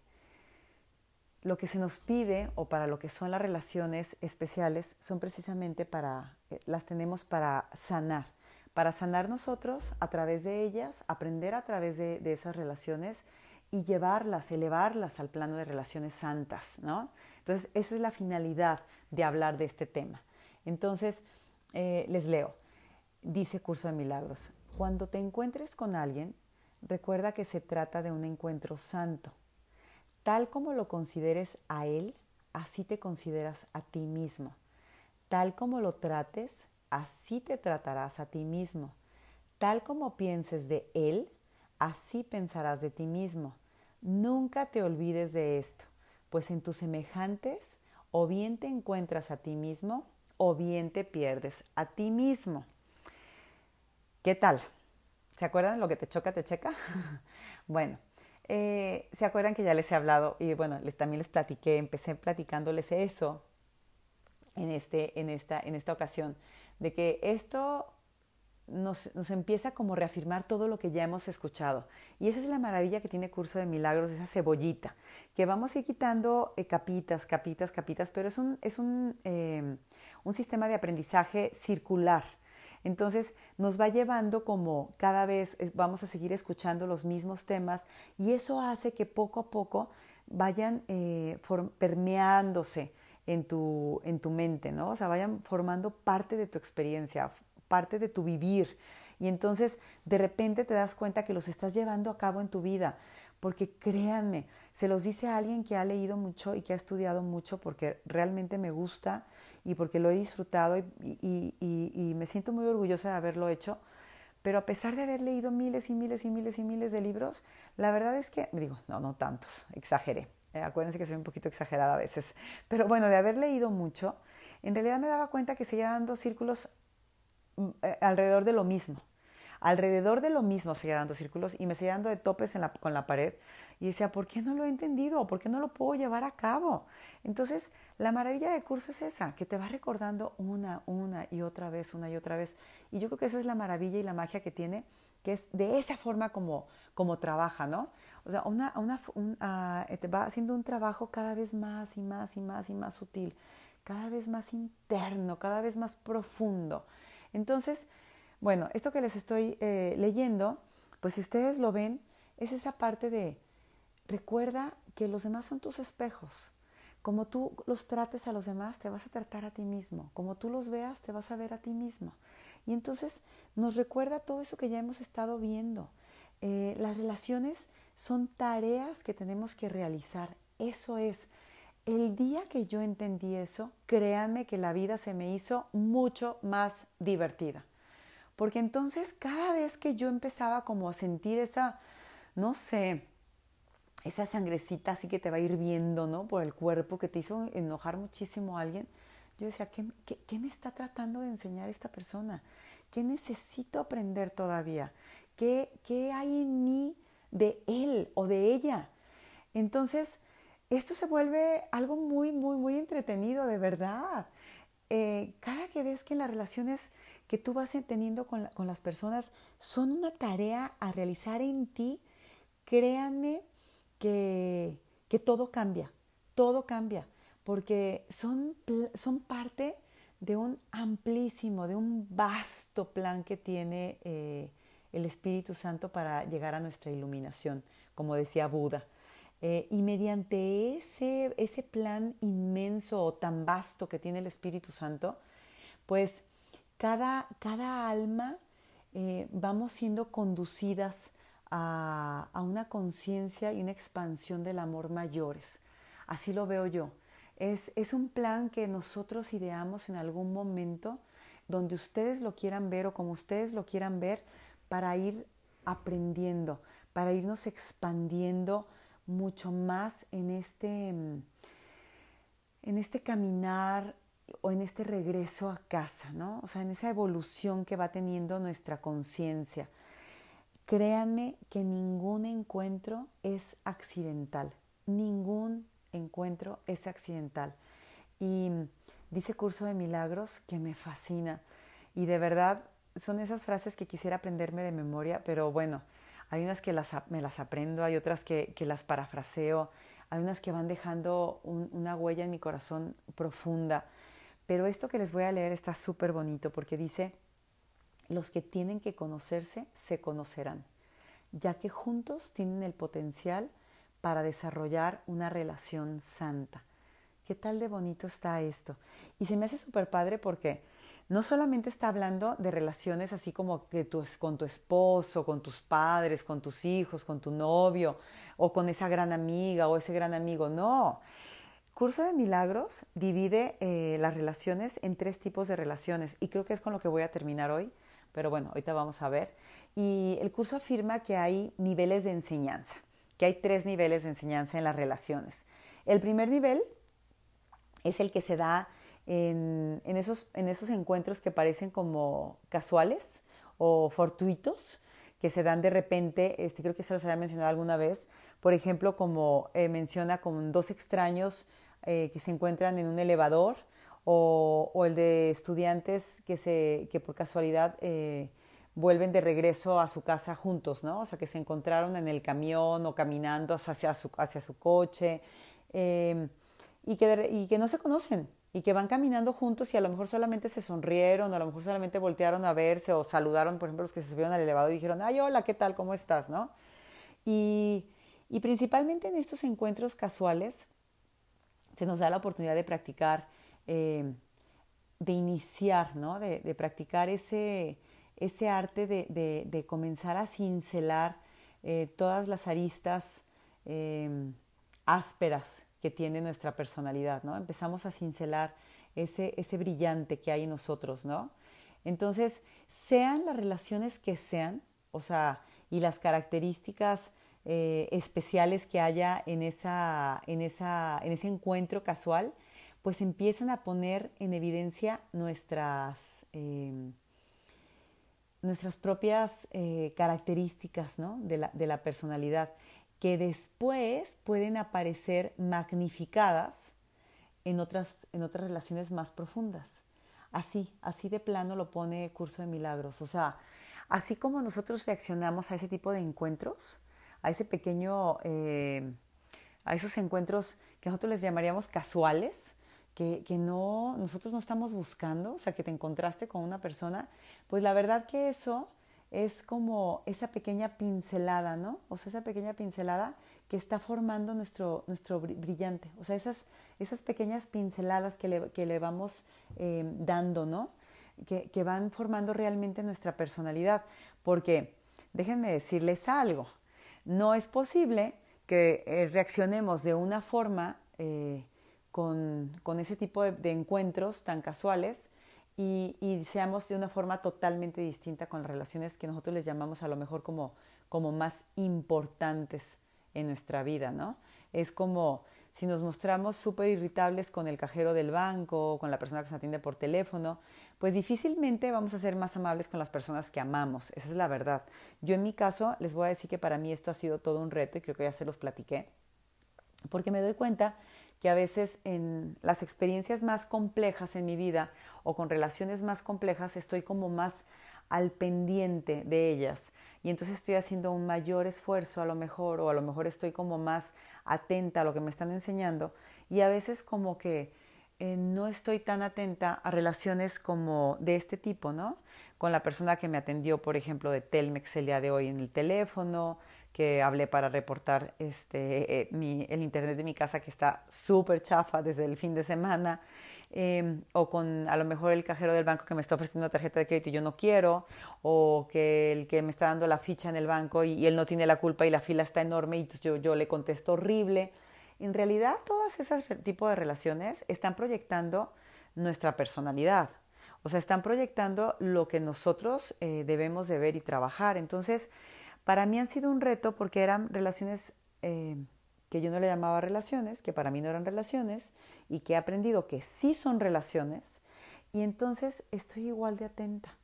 lo que se nos pide o para lo que son las relaciones especiales son precisamente para, eh, las tenemos para sanar, para sanar nosotros a través de ellas, aprender a través de, de esas relaciones y llevarlas, elevarlas al plano de relaciones santas, ¿no? Entonces, esa es la finalidad de hablar de este tema. Entonces, eh, les leo. Dice Curso de Milagros, cuando te encuentres con alguien, recuerda que se trata de un encuentro santo. Tal como lo consideres a Él, así te consideras a ti mismo. Tal como lo trates, así te tratarás a ti mismo. Tal como pienses de Él, así pensarás de ti mismo. Nunca te olvides de esto, pues en tus semejantes o bien te encuentras a ti mismo o bien te pierdes a ti mismo. ¿Qué tal? ¿Se acuerdan lo que te choca, te checa? *laughs* bueno, eh, ¿se acuerdan que ya les he hablado y bueno, les, también les platiqué, empecé platicándoles eso en, este, en, esta, en esta ocasión, de que esto nos, empieza como reafirmar todo lo que ya hemos escuchado. Y esa es la maravilla que tiene Curso de Milagros, esa cebollita, que vamos a ir quitando eh, capitas, capitas, capitas, pero es un, es un, eh, un sistema de aprendizaje circular. Entonces nos va llevando como cada vez vamos a seguir escuchando los mismos temas y eso hace que poco a poco vayan eh, permeándose en tu, en tu mente, ¿no? O sea, vayan formando parte de tu experiencia, parte de tu vivir. Y entonces de repente te das cuenta que los estás llevando a cabo en tu vida. Porque créanme, se los dice a alguien que ha leído mucho y que ha estudiado mucho porque realmente me gusta y porque lo he disfrutado y, me siento muy orgullosa de haberlo hecho. Pero a pesar de haber leído miles y miles y miles y miles de libros, la verdad es que, digo, no, no tantos, exageré. Eh, acuérdense que soy un poquito exagerada a veces. Pero bueno, de haber leído mucho, en realidad me daba cuenta que seguía dando círculos alrededor de lo mismo. Alrededor de lo mismo seguía dando círculos y me seguía dando de topes con la pared y decía, ¿por qué no lo he entendido? ¿Por qué no lo puedo llevar a cabo? Entonces, la maravilla del curso es esa, que te va recordando una, una y otra vez, una y otra vez. Y yo creo que esa es la maravilla y la magia que tiene, que es de esa forma como, como trabaja, ¿no? O sea, una, una, ah, te va haciendo un trabajo cada vez más y más y más y más sutil, cada vez más interno, cada vez más profundo. Entonces, bueno, esto que les estoy eh, leyendo, pues si ustedes lo ven, es esa parte de Recuerda que los demás son tus espejos. Como tú los trates a los demás, te vas a tratar a ti mismo. Como tú los veas, te vas a ver a ti mismo. Y entonces nos recuerda todo eso que ya hemos estado viendo. Eh, las relaciones son tareas que tenemos que realizar. Eso es. El día que yo entendí eso, créanme que la vida se me hizo mucho más divertida. Porque entonces cada vez que yo empezaba como a sentir esa, no sé, esa sangrecita así que te va hirviendo, ¿no? Por el cuerpo que te hizo enojar muchísimo a alguien. Yo decía, ¿qué, qué, me está tratando de enseñar esta persona? ¿Qué necesito aprender todavía? ¿Qué, ¿Qué hay en mí de él o de ella? Entonces, esto se vuelve algo muy, muy, muy entretenido, de verdad. Eh, cada que ves que las relaciones que tú vas teniendo con, con las personas son una tarea a realizar en ti, créanme que, todo cambia, todo cambia, porque son, son parte de un amplísimo, de un vasto plan que tiene eh, el Espíritu Santo para llegar a nuestra iluminación, como decía Buda. Eh, y mediante ese, ese plan inmenso o tan vasto que tiene el Espíritu Santo, pues cada, cada alma eh, vamos siendo conducidas a, una conciencia y una expansión del amor mayores. Así lo veo yo. Es, es un plan que nosotros ideamos en algún momento donde ustedes lo quieran ver o como ustedes lo quieran ver para ir aprendiendo, para irnos expandiendo mucho más en este, en este caminar o en este regreso a casa, ¿no? O sea, en esa evolución que va teniendo nuestra conciencia. Créanme que ningún encuentro es accidental, ningún encuentro es accidental. Y dice Curso de Milagros que me fascina y de verdad son esas frases que quisiera aprenderme de memoria, pero bueno, hay unas que me las aprendo, hay otras que, las parafraseo, hay unas que van dejando una huella en mi corazón profunda. Pero esto que les voy a leer está súper bonito porque dice, los que tienen que conocerse se conocerán, ya que juntos tienen el potencial para desarrollar una relación santa. ¿Qué tal de bonito está esto? Y se me hace súper padre porque no solamente está hablando de relaciones así como que con tu esposo, con tus padres, con tus hijos, con tu novio, o con esa gran amiga o ese gran amigo, no. Curso de Milagros divide eh, las relaciones en tres tipos de relaciones y creo que es con lo que voy a terminar hoy, pero bueno, ahorita vamos a ver. Y el curso afirma que hay niveles de enseñanza, que hay tres niveles de enseñanza en las relaciones. El primer nivel es el que se da en, esos, en esos encuentros que parecen como casuales o fortuitos, que se dan de repente, este, creo que se los había mencionado alguna vez, por ejemplo, como eh, menciona con dos extraños eh, que se encuentran en un elevador, o, el de estudiantes que, se, que por casualidad eh, vuelven de regreso a su casa juntos, ¿no? O sea, que se encontraron en el camión o caminando hacia su, hacia su coche y, que, y que no se conocen, y que van caminando juntos y a lo mejor solamente se sonrieron o a lo mejor solamente voltearon a verse o saludaron, por ejemplo, los que se subieron al elevador y dijeron, ay, hola, ¿qué tal? ¿Cómo estás? ¿No? Y, y principalmente en estos encuentros casuales se nos da la oportunidad de practicar, eh, de iniciar, ¿no? De, practicar ese, ese arte de, de, de, comenzar a cincelar eh, todas las aristas eh, ásperas que tiene nuestra personalidad, ¿no? Empezamos a cincelar ese, ese brillante que hay en nosotros, ¿no? Entonces, sean las relaciones que sean, o sea, y las características eh, especiales que haya en, esa, en, esa, en ese encuentro casual, pues empiezan a poner en evidencia nuestras, em, nuestras propias eh, características ¿no? de, la, de la personalidad que después pueden aparecer magnificadas en otras, en otras relaciones más profundas. Así, así de plano lo pone Curso de Milagros. O sea, así como nosotros reaccionamos a ese tipo de encuentros, a ese pequeño, eh, a esos encuentros que nosotros les llamaríamos casuales, que, que, no, nosotros no estamos buscando, o sea, que te encontraste con una persona, pues la verdad que eso es como esa pequeña pincelada, ¿no? O sea, esa pequeña pincelada que está formando nuestro, nuestro brillante. O sea, esas, esas pequeñas pinceladas que le, que le vamos eh, dando, ¿no? Que, que, van formando realmente nuestra personalidad. Porque, déjenme decirles algo, no es posible que eh, reaccionemos de una forma eh, con, con, ese tipo de encuentros tan casuales y, seamos de una forma totalmente distinta con las relaciones que nosotros les llamamos a lo mejor como, como más importantes en nuestra vida, ¿no? Es como si nos mostramos súper irritables con el cajero del banco, con la persona que nos atiende por teléfono, pues difícilmente vamos a ser más amables con las personas que amamos. Esa es la verdad. Yo en mi caso les voy a decir que para mí esto ha sido todo un reto y creo que ya se los platiqué, porque me doy cuenta que a veces en las experiencias más complejas en mi vida o con relaciones más complejas estoy como más al pendiente de ellas y entonces estoy haciendo un mayor esfuerzo a lo mejor o a lo mejor estoy como más atenta a lo que me están enseñando y a veces como que eh, no estoy tan atenta a relaciones como de este tipo, ¿no? Con la persona que me atendió, por ejemplo, de Telmex el día de hoy en el teléfono, que hablé para reportar este, eh, mi, el internet de mi casa que está súper chafa desde el fin de semana, em, o con a lo mejor el cajero del banco que me está ofreciendo una tarjeta de crédito y yo no quiero, o que el que me está dando la ficha en el banco y, él no tiene la culpa y la fila está enorme y yo, yo le contesto horrible. En realidad, todas esas tipos de relaciones están proyectando nuestra personalidad. O sea, están proyectando lo que nosotros eh, debemos de ver y trabajar. Entonces, para mí han sido un reto porque eran relaciones eh, que yo no le llamaba relaciones, que para mí no eran relaciones, y que he aprendido que sí son relaciones, y entonces estoy igual de atenta,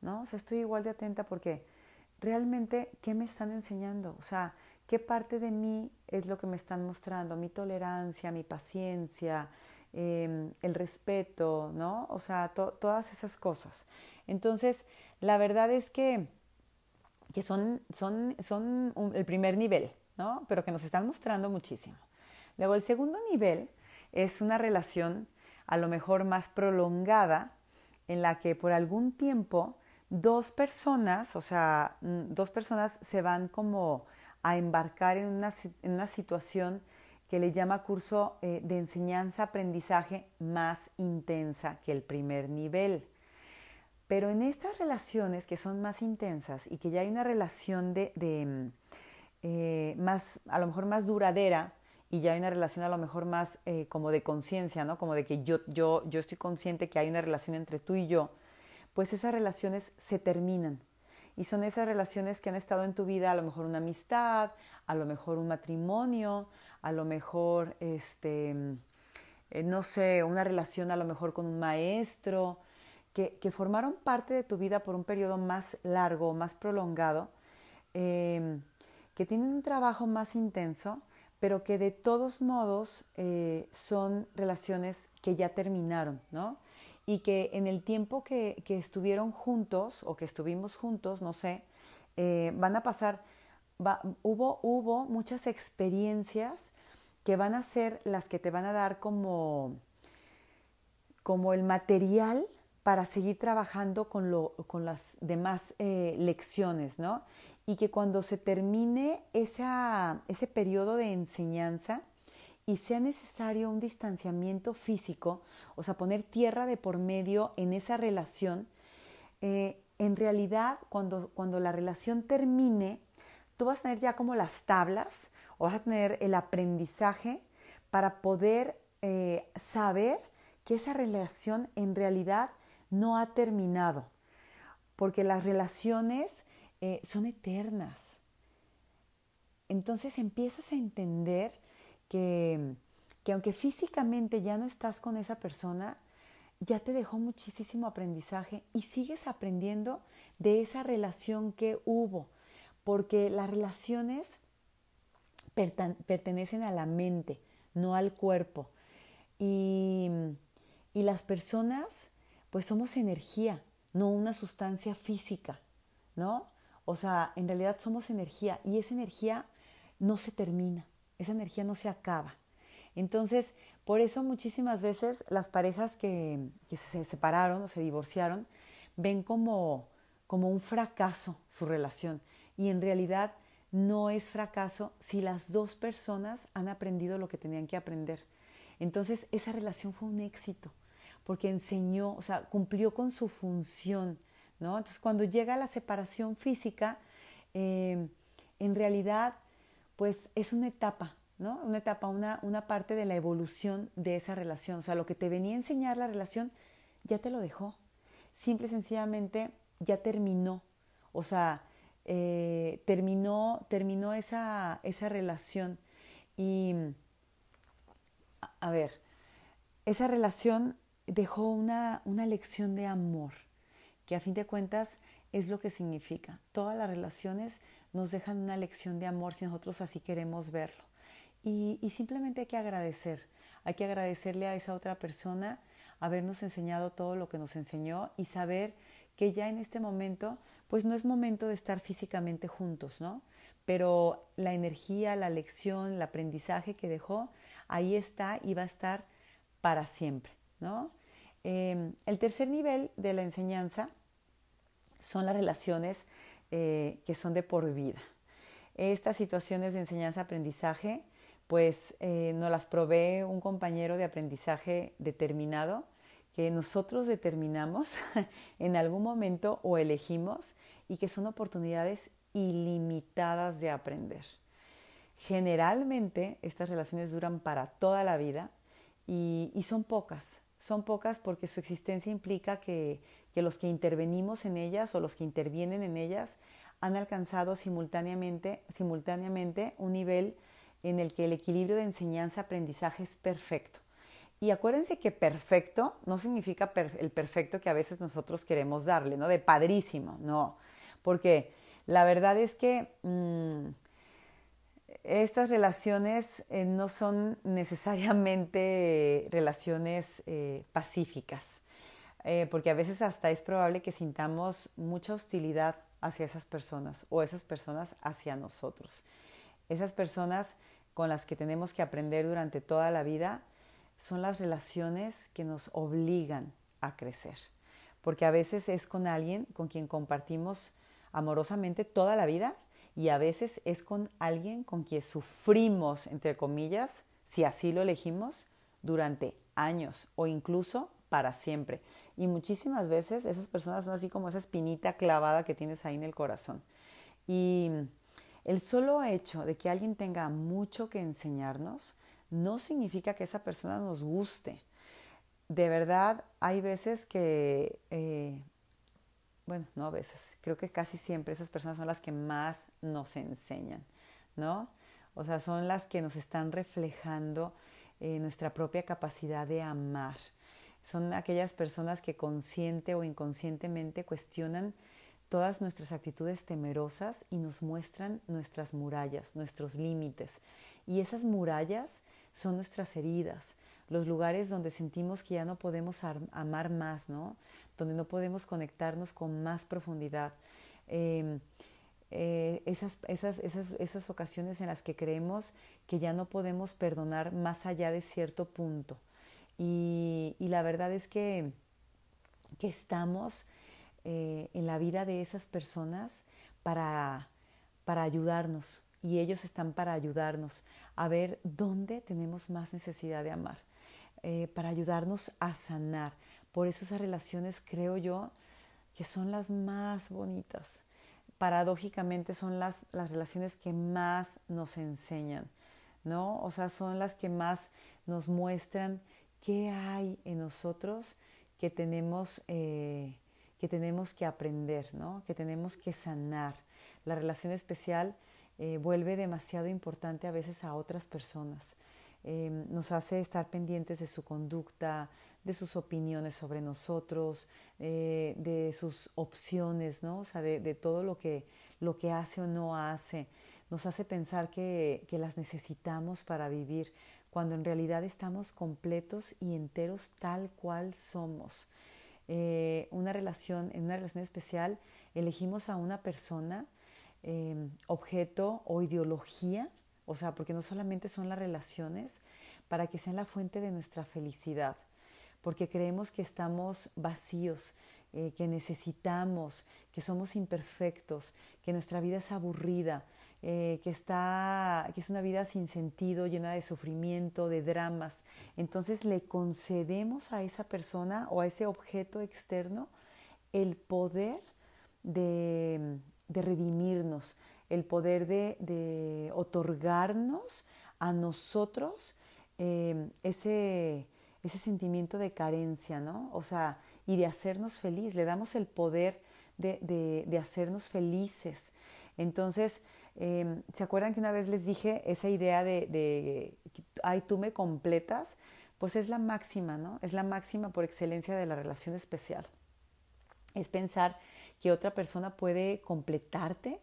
¿no? O sea, estoy igual de atenta porque realmente, ¿qué me están enseñando? O sea, ¿qué parte de mí es lo que me están mostrando? Mi tolerancia, mi paciencia, em, el respeto, ¿no? O sea, todas esas cosas. Entonces, la verdad es que que son, son, son el primer nivel, ¿no? Pero que nos están mostrando muchísimo. Luego el segundo nivel es una relación a lo mejor más prolongada en la que por algún tiempo dos personas, o sea, mm, dos personas se van como a embarcar en una, en una situación que le llama curso eh, de enseñanza-aprendizaje más intensa que el primer nivel. Pero en estas relaciones que son más intensas y que ya hay una relación de, mm, eh, más, a lo mejor más duradera y ya hay una relación a lo mejor más eh, como de conciencia, ¿no? Como de que yo, yo, yo estoy consciente que hay una relación entre tú y yo, pues esas relaciones se terminan. Y son esas relaciones que han estado en tu vida, a lo mejor una amistad, a lo mejor un matrimonio, a lo mejor, este, eh, no sé, una relación a lo mejor con un maestro, que, formaron parte de tu vida por un periodo más largo, más prolongado, em, que tienen un trabajo más intenso, pero que de todos modos eh, son relaciones que ya terminaron, ¿no? Y que en el tiempo que, estuvieron juntos o que estuvimos juntos, no sé, eh, van a pasar, hubo, hubo muchas experiencias que van a ser las que te van a dar como, como el material para seguir trabajando con, lo, con las demás eh, lecciones, ¿no? Y que cuando se termine ese periodo de enseñanza y sea necesario un distanciamiento físico, o sea, poner tierra de por medio en esa relación, eh, en realidad cuando, cuando la relación termine, tú vas a tener ya como las tablas o vas a tener el aprendizaje para poder eh, saber que esa relación en realidad no ha terminado, porque las relaciones eh, son eternas. Entonces empiezas a entender que, que aunque físicamente ya no estás con esa persona, ya te dejó muchísimo aprendizaje y sigues aprendiendo de esa relación que hubo, porque las relaciones pertenecen a la mente, no al cuerpo. Y, y las personas pues somos energía, no una sustancia física, ¿no? O sea, en realidad somos energía y esa energía no se termina, esa energía no se acaba. Entonces, por eso muchísimas veces las parejas que, se separaron o se divorciaron ven como, como un fracaso su relación y en realidad no es fracaso si las dos personas han aprendido lo que tenían que aprender. Entonces, esa relación fue un éxito porque enseñó, o sea, cumplió con su función, ¿no? Entonces, cuando llega la separación física, eh, en realidad, pues es una etapa, ¿no? Una etapa, una, una parte de la evolución de esa relación. O sea, lo que te venía a enseñar la relación, ya te lo dejó. Simple y sencillamente ya terminó. O sea, eh, terminó, terminó esa, esa relación. Y, a ver, esa relación dejó una, una lección de amor, que a fin de cuentas es lo que significa. Todas las relaciones nos dejan una lección de amor si nosotros así queremos verlo. Y, y, simplemente hay que agradecer, hay que agradecerle a esa otra persona habernos enseñado todo lo que nos enseñó y saber que ya en este momento, pues no es momento de estar físicamente juntos, ¿no? Pero la energía, la lección, el aprendizaje que dejó, ahí está y va a estar para siempre. Em, el tercer nivel de la enseñanza son las relaciones eh, que son de por vida. Estas situaciones de enseñanza-aprendizaje, pues eh, nos las provee un compañero de aprendizaje determinado que nosotros determinamos *laughs* en algún momento o elegimos y que son oportunidades ilimitadas de aprender. Generalmente estas relaciones duran para toda la vida y son pocas, son pocas porque su existencia implica que, los que intervenimos en ellas o los que intervienen en ellas han alcanzado simultáneamente, simultáneamente un nivel en el que el equilibrio de enseñanza-aprendizaje es perfecto. Y acuérdense que perfecto no significa el perfecto que a veces nosotros queremos darle, ¿no? De padrísimo, no. Porque la verdad es que mm, estas relaciones eh, no son necesariamente relaciones eh, pacíficas, eh, porque a veces hasta es probable que sintamos mucha hostilidad hacia esas personas o esas personas hacia nosotros. Esas personas con las que tenemos que aprender durante toda la vida son las relaciones que nos obligan a crecer, porque a veces es con alguien con quien compartimos amorosamente toda la vida y a veces es con alguien con quien sufrimos, entre comillas, si así lo elegimos, durante años o incluso para siempre. Y muchísimas veces esas personas son así como esa espinita clavada que tienes ahí en el corazón. Y el solo hecho de que alguien tenga mucho que enseñarnos no significa que esa persona nos guste. De verdad, hay veces que, eh, bueno, no a veces, creo que casi siempre esas personas son las que más nos enseñan, ¿no? O sea, son las que nos están reflejando eh, nuestra propia capacidad de amar. Son aquellas personas que consciente o inconscientemente cuestionan todas nuestras actitudes temerosas y nos muestran nuestras murallas, nuestros límites. Y esas murallas son nuestras heridas, los lugares donde sentimos que ya no podemos amar más, ¿no? Donde no podemos conectarnos con más profundidad. Em, eh, esas, esas, esas, esas ocasiones en las que creemos que ya no podemos perdonar más allá de cierto punto. Y, la verdad es que, que estamos eh, en la vida de esas personas para, para ayudarnos y ellos están para ayudarnos a ver dónde tenemos más necesidad de amar, eh, para ayudarnos a sanar. Por eso esas relaciones creo yo que son las más bonitas. Paradójicamente son las, las relaciones que más nos enseñan, ¿no? O sea, son las que más nos muestran qué hay en nosotros que tenemos eh, que tenemos que aprender, ¿no? que tenemos que sanar. La relación especial eh, vuelve demasiado importante a veces a otras personas. Em, nos hace estar pendientes de su conducta, de sus opiniones sobre nosotros, eh, de sus opciones, ¿no? O sea, de, todo lo que, lo que hace o no hace. Nos hace pensar que, que las necesitamos para vivir, cuando en realidad estamos completos y enteros tal cual somos. Eh, una relación, en una relación especial, elegimos a una persona, em, objeto o ideología, o sea, porque no solamente son las relaciones, para que sean la fuente de nuestra felicidad, porque creemos que estamos vacíos, eh, que necesitamos, que somos imperfectos, que nuestra vida es aburrida, eh, que, está, que es una vida sin sentido, llena de sufrimiento, de dramas. Entonces le concedemos a esa persona o a ese objeto externo el poder de, redimirnos, el poder de, otorgarnos a nosotros eh, ese, ese sentimiento de carencia, ¿no? O sea, y de hacernos feliz, le damos el poder de, de hacernos felices. Entonces, Em, ¿Se acuerdan que una vez les dije esa idea de, de, ay, tú me completas? Pues es la máxima, ¿no? Es la máxima por excelencia de la relación especial. Es pensar que otra persona puede completarte,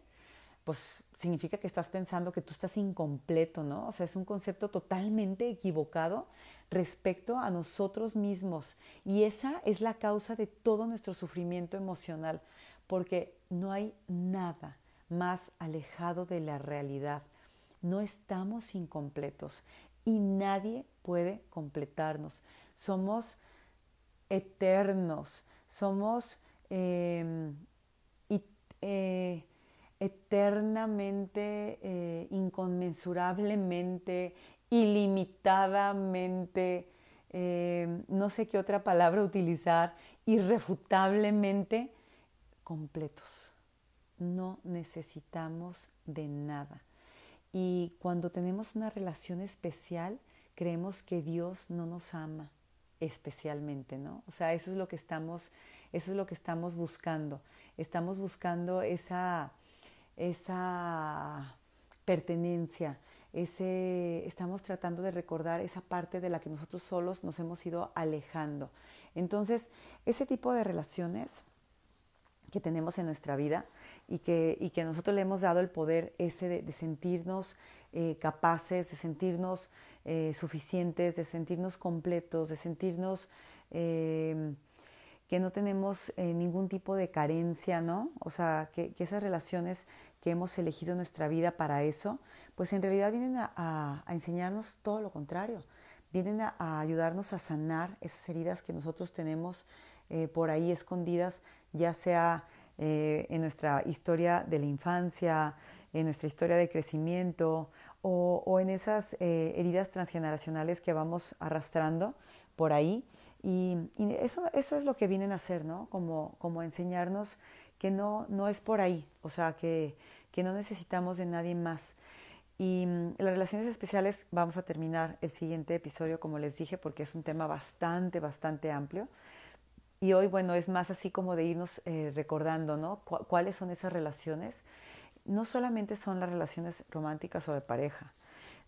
pues significa que estás pensando que tú estás incompleto, ¿no? O sea, es un concepto totalmente equivocado respecto a nosotros mismos. Y esa es la causa de todo nuestro sufrimiento emocional, porque no hay nada más alejado de la realidad. No estamos incompletos y nadie puede completarnos. Somos eternos, somos em, eh, eternamente, eh, inconmensurablemente, ilimitadamente, em, no sé qué otra palabra utilizar, irrefutablemente completos no necesitamos de nada. Y cuando tenemos una relación especial, creemos que Dios no nos ama especialmente, ¿no? O sea, eso es lo que estamos, eso es lo que estamos buscando. Estamos buscando esa, esa pertenencia, ese, estamos tratando de recordar esa parte de la que nosotros solos nos hemos ido alejando. Entonces, ese tipo de relaciones que tenemos en nuestra vida y que, y que nosotros le hemos dado el poder ese de, sentirnos eh, capaces, de sentirnos eh, suficientes, de sentirnos completos, de sentirnos eh, que no tenemos ningún tipo de carencia, ¿no? O sea, que, esas relaciones que hemos elegido nuestra vida para eso, pues en realidad vienen a, enseñarnos todo lo contrario, vienen a ayudarnos a sanar esas heridas que nosotros tenemos por ahí escondidas ya sea eh, en nuestra historia de la infancia, en nuestra historia de crecimiento o, en esas eh, heridas transgeneracionales que vamos arrastrando por ahí. Y, eso, eso es lo que vienen a hacer, ¿no? Como, como enseñarnos que no, no es por ahí, o sea, que, que no necesitamos de nadie más. Y mm, las relaciones especiales vamos a terminar el siguiente episodio, como les dije, porque es un tema bastante, bastante amplio. Y hoy, bueno, es más así como de irnos eh, recordando, ¿no? ¿Cuáles son esas relaciones? No solamente son las relaciones románticas o de pareja,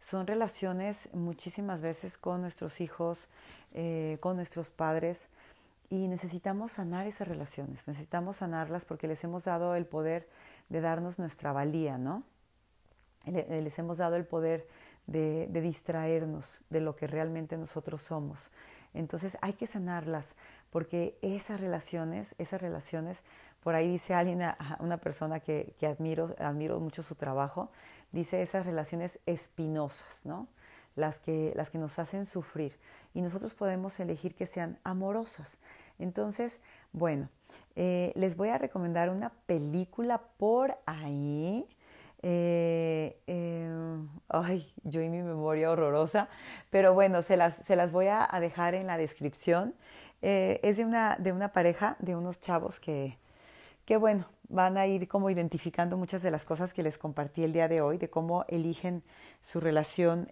son relaciones muchísimas veces con nuestros hijos, eh, con nuestros padres, y necesitamos sanar esas relaciones, necesitamos sanarlas porque les hemos dado el poder de darnos nuestra valía, ¿no? Les hemos dado el poder de, de distraernos de lo que realmente nosotros somos. Entonces hay que sanarlas porque esas relaciones, esas relaciones, por ahí dice alguien, una persona que, que, admiro, admiro mucho su trabajo, dice esas relaciones espinosas, ¿no? Las que, las que nos hacen sufrir. Y nosotros podemos elegir que sean amorosas. Entonces, bueno, eh, les voy a recomendar una película por ahí. Eh, eh, ay, yo y mi memoria horrorosa, pero bueno, se las, se las voy a, dejar en la descripción. es de una, de una pareja, de unos chavos que, que, bueno, van a ir como identificando muchas de las cosas que les compartí el día de hoy, de cómo eligen su relación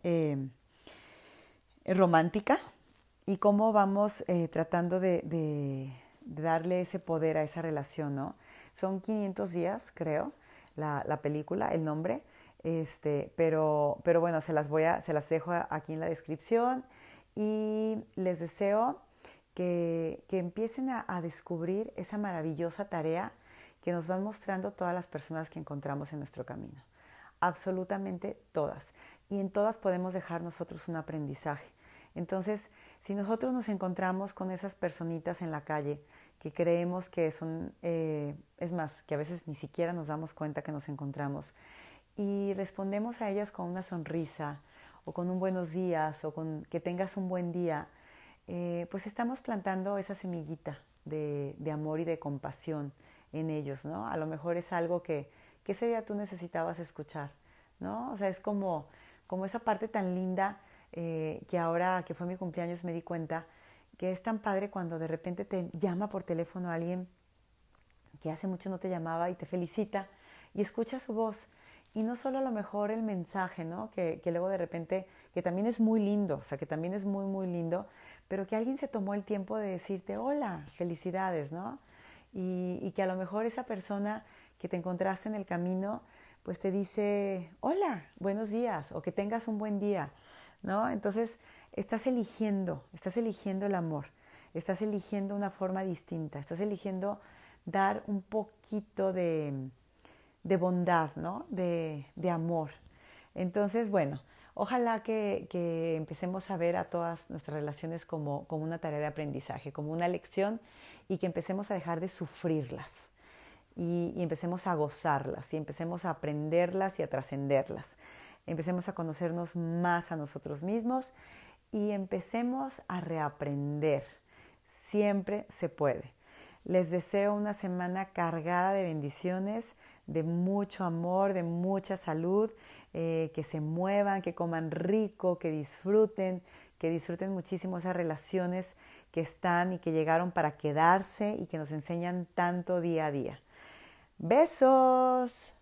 romántica, y cómo vamos eh, tratando de, darle ese poder a esa relación, ¿no? Son 500 días, creo, la, película, el nombre, este, pero, pero bueno, se las, voy a, se las dejo aquí en la descripción y les deseo que, empiecen a, a descubrir esa maravillosa tarea que nos van mostrando todas las personas que encontramos en nuestro camino. Absolutamente todas. Y en todas podemos dejar nosotros un aprendizaje. Entonces, si nosotros nos encontramos con esas personitas en la calle que creemos que son, eh, es más, que a veces ni siquiera nos damos cuenta que nos encontramos y respondemos a ellas con una sonrisa o con un buenos días o con que tengas un buen día, eh, pues estamos plantando esa semillita de, amor y de compasión en ellos, ¿no? A lo mejor es algo que, que ese día tú necesitabas escuchar, ¿no? O sea, es como, como esa parte tan linda eh, que ahora que fue mi cumpleaños me di cuenta que es tan padre cuando de repente te llama por teléfono alguien que hace mucho no te llamaba y te felicita y escucha su voz. Y no solo a lo mejor el mensaje, ¿no? Que, que, luego de repente, que también es muy lindo, o sea, que también es muy, muy lindo, pero que alguien se tomó el tiempo de decirte, hola, felicidades, ¿no? Y, que a lo mejor esa persona que te encontraste en el camino, pues te dice, hola, buenos días, o que tengas un buen día. ¿no? Entonces, estás eligiendo, estás eligiendo el amor, estás eligiendo una forma distinta, estás eligiendo dar un poquito de, de bondad, ¿no? De, de, amor. Entonces, bueno, ojalá que, empecemos a ver a todas nuestras relaciones como, como una tarea de aprendizaje, como una lección y que empecemos a dejar de sufrirlas. Y empecemos a gozarlas y empecemos a aprenderlas y a trascenderlas empecemos a conocernos más a nosotros mismos y empecemos a reaprender. Siempre se puede. Les deseo una semana cargada de bendiciones, de mucho amor, de mucha salud, eh, que se muevan, que coman rico, que disfruten, que disfruten muchísimo esas relaciones que están y que llegaron para quedarse y que nos enseñan tanto día a día. Besos.